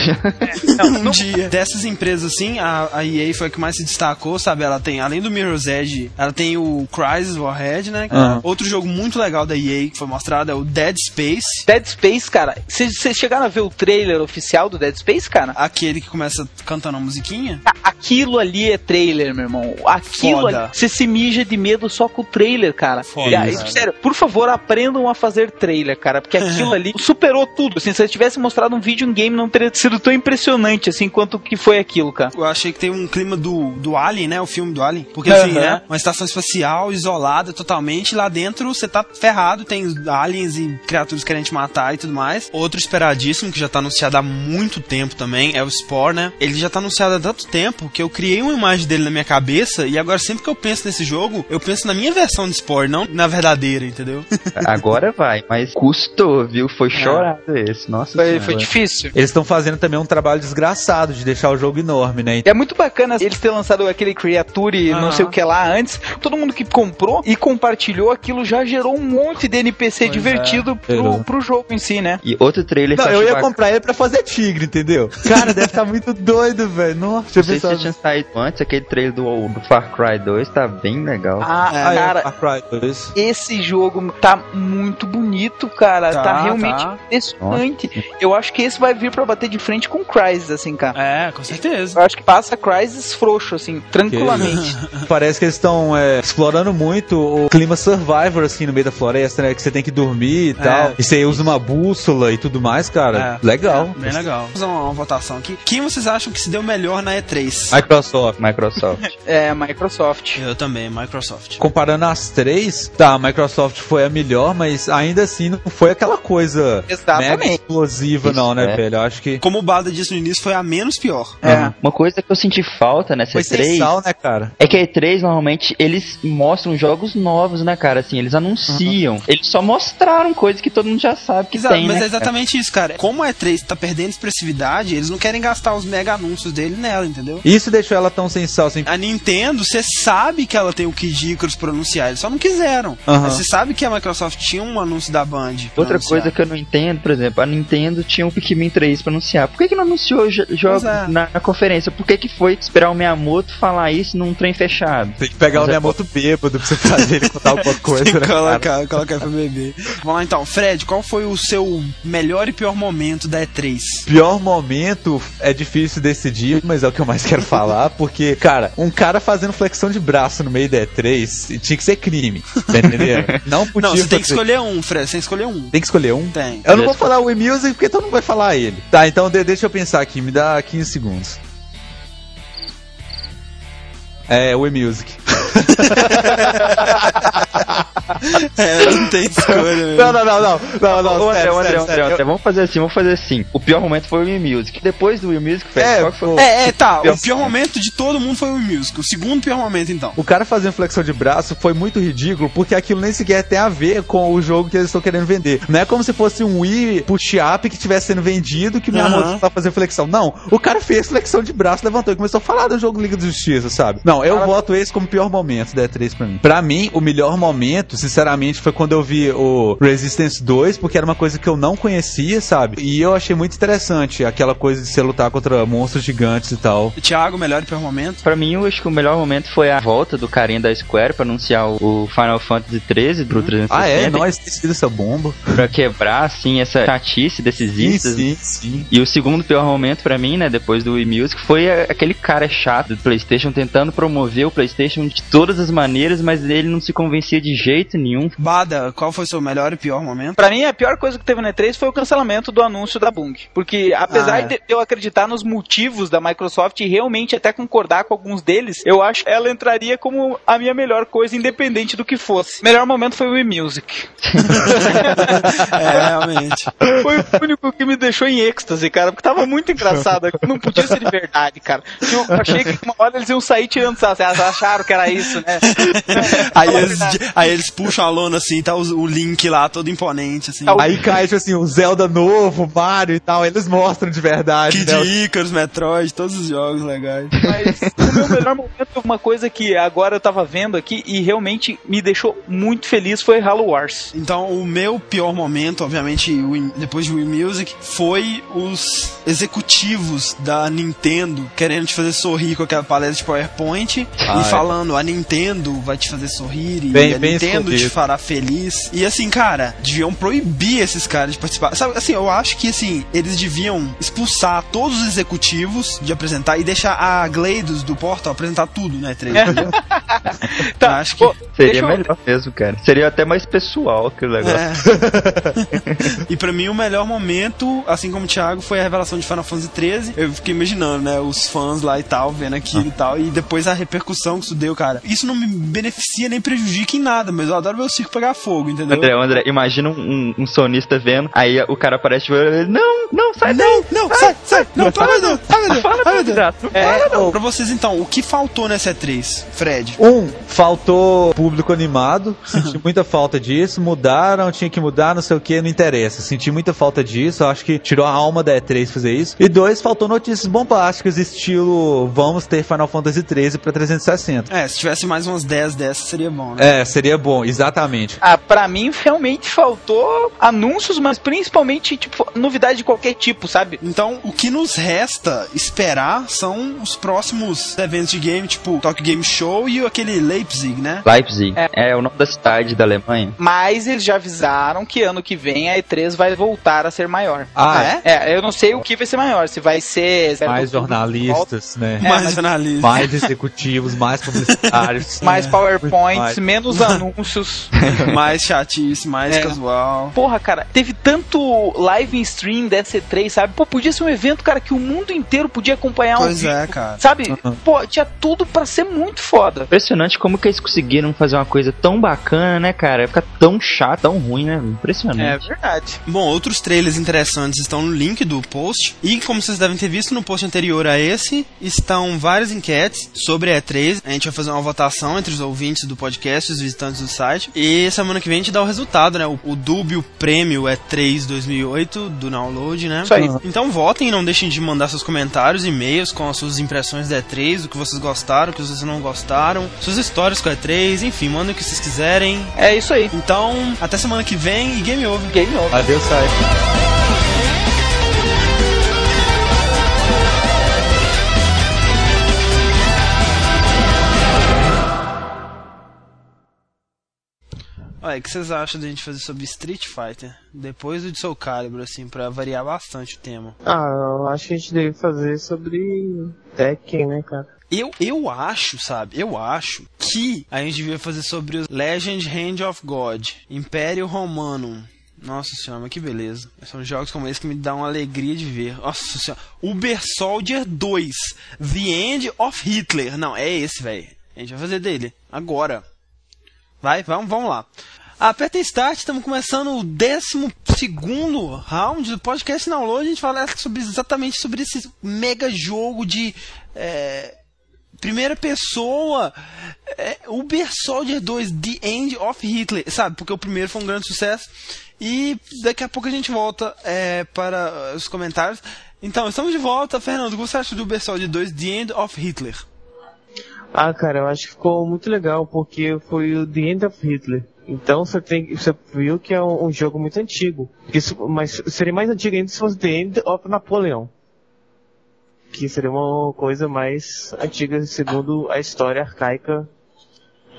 Não, um dia. Dessas empresas, assim, a, a EA foi a que mais se destacou, sabe? Ela tem, além do Mirror's Edge, ela tem o Crysis Warhead, né? Uhum. Outro jogo muito legal da EA que foi mostrado é o Dead Space. Dead Space, cara, vocês chegaram a ver o trailer oficial do Dead Space, cara? Aquele que começa cantando a musiquinha? A- Aquilo ali é trailer, meu irmão. Aquilo Foda. ali. Você se mija de medo só com o trailer, cara. Foda, E aí, sério, por favor, aprendam a fazer trailer, cara. Porque aquilo ali superou tudo. Assim, se eles tivessem mostrado um vídeo em game, não teria sido tão impressionante assim quanto que foi aquilo, cara. Eu achei que tem um clima do, do Alien, né? O filme do Alien. Porque assim, Aham. né? Uma estação espacial isolada totalmente. Lá dentro você tá ferrado. Tem aliens e criaturas querendo te matar e tudo mais. Outro esperadíssimo, que já tá anunciado há muito tempo também, é o Spore, né? Ele já tá anunciado há tanto tempo que eu criei uma imagem dele na minha cabeça. E agora sempre que eu penso nesse jogo, eu penso na minha versão de Spore, não na verdadeira, entendeu? Agora vai, mas custou, viu? Foi chorado esse. Nossa Foi, senhora. foi difícil. Eles estão fazendo também um trabalho desgraçado de deixar o jogo enorme, né? É muito bacana eles terem lançado aquele Creature não Aham. sei o que lá antes. Todo mundo que comprou e compartilhou aquilo já gerou um monte de NPC Pois divertido pro, Gerou. pro jogo em si, né? E outro trailer Não, que eu ia bacana- comprar ele pra fazer tigre, entendeu? Cara, deve estar muito doido, velho. Nossa, deixa eu Não sei se tinha saído antes, aquele trailer do, do Far Cry 2 tá bem legal. Ah, Ah, é, cara, Far Cry 2. esse jogo tá muito bonito, cara. Tá, Tá, realmente tá. impressionante. Eu acho que esse vai vir pra bater de frente com Crysis, assim, cara. É, com certeza. Eu acho que passa Crysis frouxo, assim, tranquilamente. Parece que eles estão é, explorando muito o clima survivor, assim, no meio da floresta, né? Que você tem que dormir e tal. E você usa uma bússola e tudo mais, cara. É. Legal. Bem legal. Vamos fazer uma, uma votação aqui. Quem vocês acham que se deu melhor na E3? Microsoft. Microsoft. É, Microsoft. Eu também, Microsoft. Comparando as três, tá, a Microsoft foi a melhor, mas ainda assim não foi aquela coisa Exatamente. mega explosiva, não, né, é. velho? Eu acho que Como o Bada disse no início, foi a menos pior. É. Uma coisa que eu senti falta nessa foi sem E3 sal, né, cara? é que a E3 normalmente eles mostram jogos novos, né, cara? Assim, eles anunciam. Eles só mostraram coisas que todo mundo já sabe que Exato, tem, mas né, é exatamente isso, cara. Como a E3 tá perdendo expressividade, eles não querem gastar os mega anúncios dele nela, entendeu? Isso deixou ela tão sem sal, assim. A Nintendo, você sabe que ela tem o Kid Icarus pra anunciar, eles só não quiseram. Você sabe que a Microsoft tinha um anúncio da Band. Outra anunciar. coisa que eu não entendo, por exemplo, a Nintendo tinha um Pikmin 3 pra anunciar. Por que, que não anunciou jo- jogos é. na, na conferência? Por que, que foi esperar o Miyamoto falar isso num trem fechado? Tem que pegar Mas o é- Miyamoto bêbado pra você fazer ele contar alguma coisa, Tem que né? colocar, colocar pra beber. Vamos lá então, Fred, qual foi o seu melhor e pior momento da E3? Pior momento é difícil decidir, mas é o que eu mais quero falar, porque, cara, um cara fazendo flexão de braço no meio da E3 tinha que ser crime, tá entendendo? Não podia Não, você tem que escolher um, Fred, você tem que escolher um. Tem que escolher um? Tem. Eu não vou falar o E-Music porque todo mundo vai falar ele. Tá, então de- deixa eu pensar aqui, me dá 15 segundos. É, o E-Music. É, não tem escolha mesmo. Não, não, não, não. Não, não, Ô, sério, André, sério, André, sério. André, vamos fazer assim, vamos fazer assim. O pior momento foi o Wii Music. Depois do Wii Music, Fred, É, qual foi o É, é, tá. Pior- O pior momento de todo mundo foi o Music. O segundo pior momento, então. O cara fazendo flexão de braço foi muito ridículo, porque aquilo nem sequer tem a ver com o jogo que eles estão querendo vender. Não é como se fosse um Wii push-up que estivesse sendo vendido que minha Aham. moto tá fazendo flexão. Não, o cara fez flexão de braço, levantou e começou a falar do jogo Liga da Justiça, sabe? Não, eu voto esse como pior momento da E3 pra mim. Pra mim, o melhor momento, sinceramente, foi quando eu vi o Resistance 2, porque era uma coisa que eu não conhecia, sabe? E eu achei muito interessante aquela coisa de você lutar contra monstros gigantes e tal. Thiago, melhor e pior momento? Pra mim, eu acho que o melhor momento foi a volta do carinha da Square pra anunciar o Final Fantasy 13 pro 360. Ah, é? Nós esqueci essa bomba. Pra quebrar, assim, essa chatice desses Sim, instas. sim, sim. E o segundo pior momento pra mim, né, depois do Wii Music, foi aquele cara chato do PlayStation tentando promover o PlayStation de todas as maneiras, mas ele não se convencia de jeito nenhum. Bada, qual foi o seu melhor e pior momento? Pra mim, a pior coisa que teve na E3 foi o cancelamento do anúncio da Bung. Porque, apesar Ah, é. de eu acreditar nos motivos da Microsoft e realmente até concordar com alguns deles, eu acho que ela entraria como a minha melhor coisa, independente do que fosse. Melhor momento foi o Wii Music. é, realmente. Foi o único que me deixou em êxtase, cara, porque tava muito engraçado. Não podia ser de verdade, cara. Eu achei que uma hora eles iam sair tirando sarro. Vocês acharam que era isso, né? Aí eles, aí eles puxam a lona assim, tá o, o Link lá todo imponente, assim. Aí cai, tipo assim, o Zelda novo, Mario e tal, eles mostram de verdade. Kid né? Icarus, Metroid, todos os jogos legais. Mas o meu melhor momento, uma coisa que agora eu tava vendo aqui e realmente me deixou muito feliz foi Halo Wars. Então, o meu pior momento, obviamente, depois de Wii Music, foi os executivos da Nintendo querendo te fazer sorrir com aquela palestra de PowerPoint Ah, e é. falando a Nintendo vai te fazer sorrir e Bem- a bem Nintendo te escondido. fará feliz. E assim, cara, deviam proibir esses caras de participar. Sabe, assim, eu acho que assim, eles deviam expulsar todos os executivos de apresentar e deixar a Gleidos do Portal apresentar tudo, né, 3? Tá, Eu acho que- pô, Seria eu- melhor mesmo, cara. Seria até mais pessoal aquele negócio. É. e pra mim o melhor momento, assim como o Thiago, foi a revelação de Final Fantasy XIII. Eu fiquei imaginando, né, os fãs lá e tal, vendo aquilo e tal, e depois a repercussão que isso deu, cara. Isso não me beneficia nem prejudica em nada, mas eu adoro ver o circo pegar fogo, entendeu? André, André, imagina um, um, um sonista vendo, aí o cara aparece tipo, ele, não, não, sai daí. Não, não, sai, sai, não, Deus, pelo amor de Deus, Fala, pelo amor de Deus. desgraça, não É, fala, não. pra vocês então, o que faltou nessa E3, Fred? Um, faltou público animado, senti muita falta disso, mudaram, tinha que mudar, não sei o que, não interessa. Senti muita falta disso, acho que tirou a alma da E3 fazer isso. E dois, faltou notícias bombásticas, estilo vamos ter Final Fantasy 13 pra 360. É, se tivesse mais umas 10 dessas seria bom, né? É, seria bom, exatamente. Ah, pra mim realmente faltou anúncios, mas principalmente, tipo, novidade de qualquer tipo, sabe? Então, o que nos resta esperar são os próximos eventos de game, tipo Tokyo Game Show e aquele Leipzig, né? Leipzig. É. o nome da cidade da Alemanha. Mas eles já avisaram que ano que vem a E3 vai voltar a ser maior. Ah, é? É, eu não sei o que vai ser maior, se vai ser... Mais jornalistas, né? É, mais mas- jornalistas. Mais executivos, mais publicitários. mais PowerPoints, Mais. menos anúncios. mais chatice, mais É. casual. Porra, cara, teve tanto live em stream dessa E3, sabe? Pô, podia ser um evento, cara, que o mundo inteiro podia acompanhar Pois vivo. é, cara. Sabe? Pô, tinha tudo pra ser muito foda. Impressionante como que eles conseguiram fazer uma coisa tão bacana, né, cara? Fica tão chato, tão ruim, né? É Impressionante. verdade. Bom, outros trailers interessantes estão no link do post. E como vocês devem ter visto no post anterior a esse, estão várias enquetes sobre a E3. A gente vai fazer uma votação entre os ouvintes do podcast e os visitantes do site. E semana que vem a gente dá o resultado, né? O, o dúbio prêmio E3 2008 do download, né? Isso aí. Então votem, não deixem de mandar seus comentários, e-mails com as suas impressões da E3, o que vocês gostaram, o que vocês não gostaram, suas histórias com a E3, enfim, mandem o que vocês quiserem. É isso aí. Então, até semana que vem e game over. Game over. Adeus, sai. Olha, o que vocês acham da gente fazer sobre Street Fighter? Depois do de Soul Calibur, assim, pra variar bastante o tema. Ah, eu acho que a gente deve fazer sobre Tekken, né, cara? Eu, eu acho, sabe? Eu acho que a gente devia fazer sobre os Legend Hand of God, Império Romanum. Nossa senhora, mas que beleza. São jogos como esse que me dão uma alegria de ver. Nossa senhora. Uber Soldier 2, The End of Hitler. Não, é esse, velho. A gente vai fazer dele. Agora. Vai, vamos, vamos lá. Aperta Start, estamos começando o 12 round do podcast Download. A gente fala sobre, exatamente sobre esse mega jogo de é, primeira pessoa. É, Uber Soldier 2, The End of Hitler. Sabe, porque o primeiro foi um grande sucesso. E daqui a pouco a gente volta é, para os comentários. Então, estamos de volta. Fernando, o que você acha do Uber Soldier 2, The End of Hitler? Ah, cara, eu acho que ficou muito legal, porque foi o The End of Hitler. Então você tem, você viu que é um, um jogo muito antigo. Isso, mas seria mais antigo ainda se fosse The End of Napoleão. Que seria uma coisa mais antiga segundo a história arcaica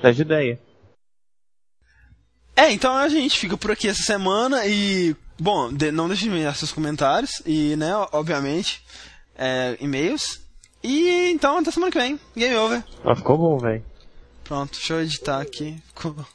da Judéia. É, então a gente fica por aqui essa semana e, bom, de- não deixe de enviar seus comentários e, né, obviamente, é, e-mails. E então até semana que vem. Game over. Mas ficou bom, velho. Pronto, deixa eu editar aqui. Ficou-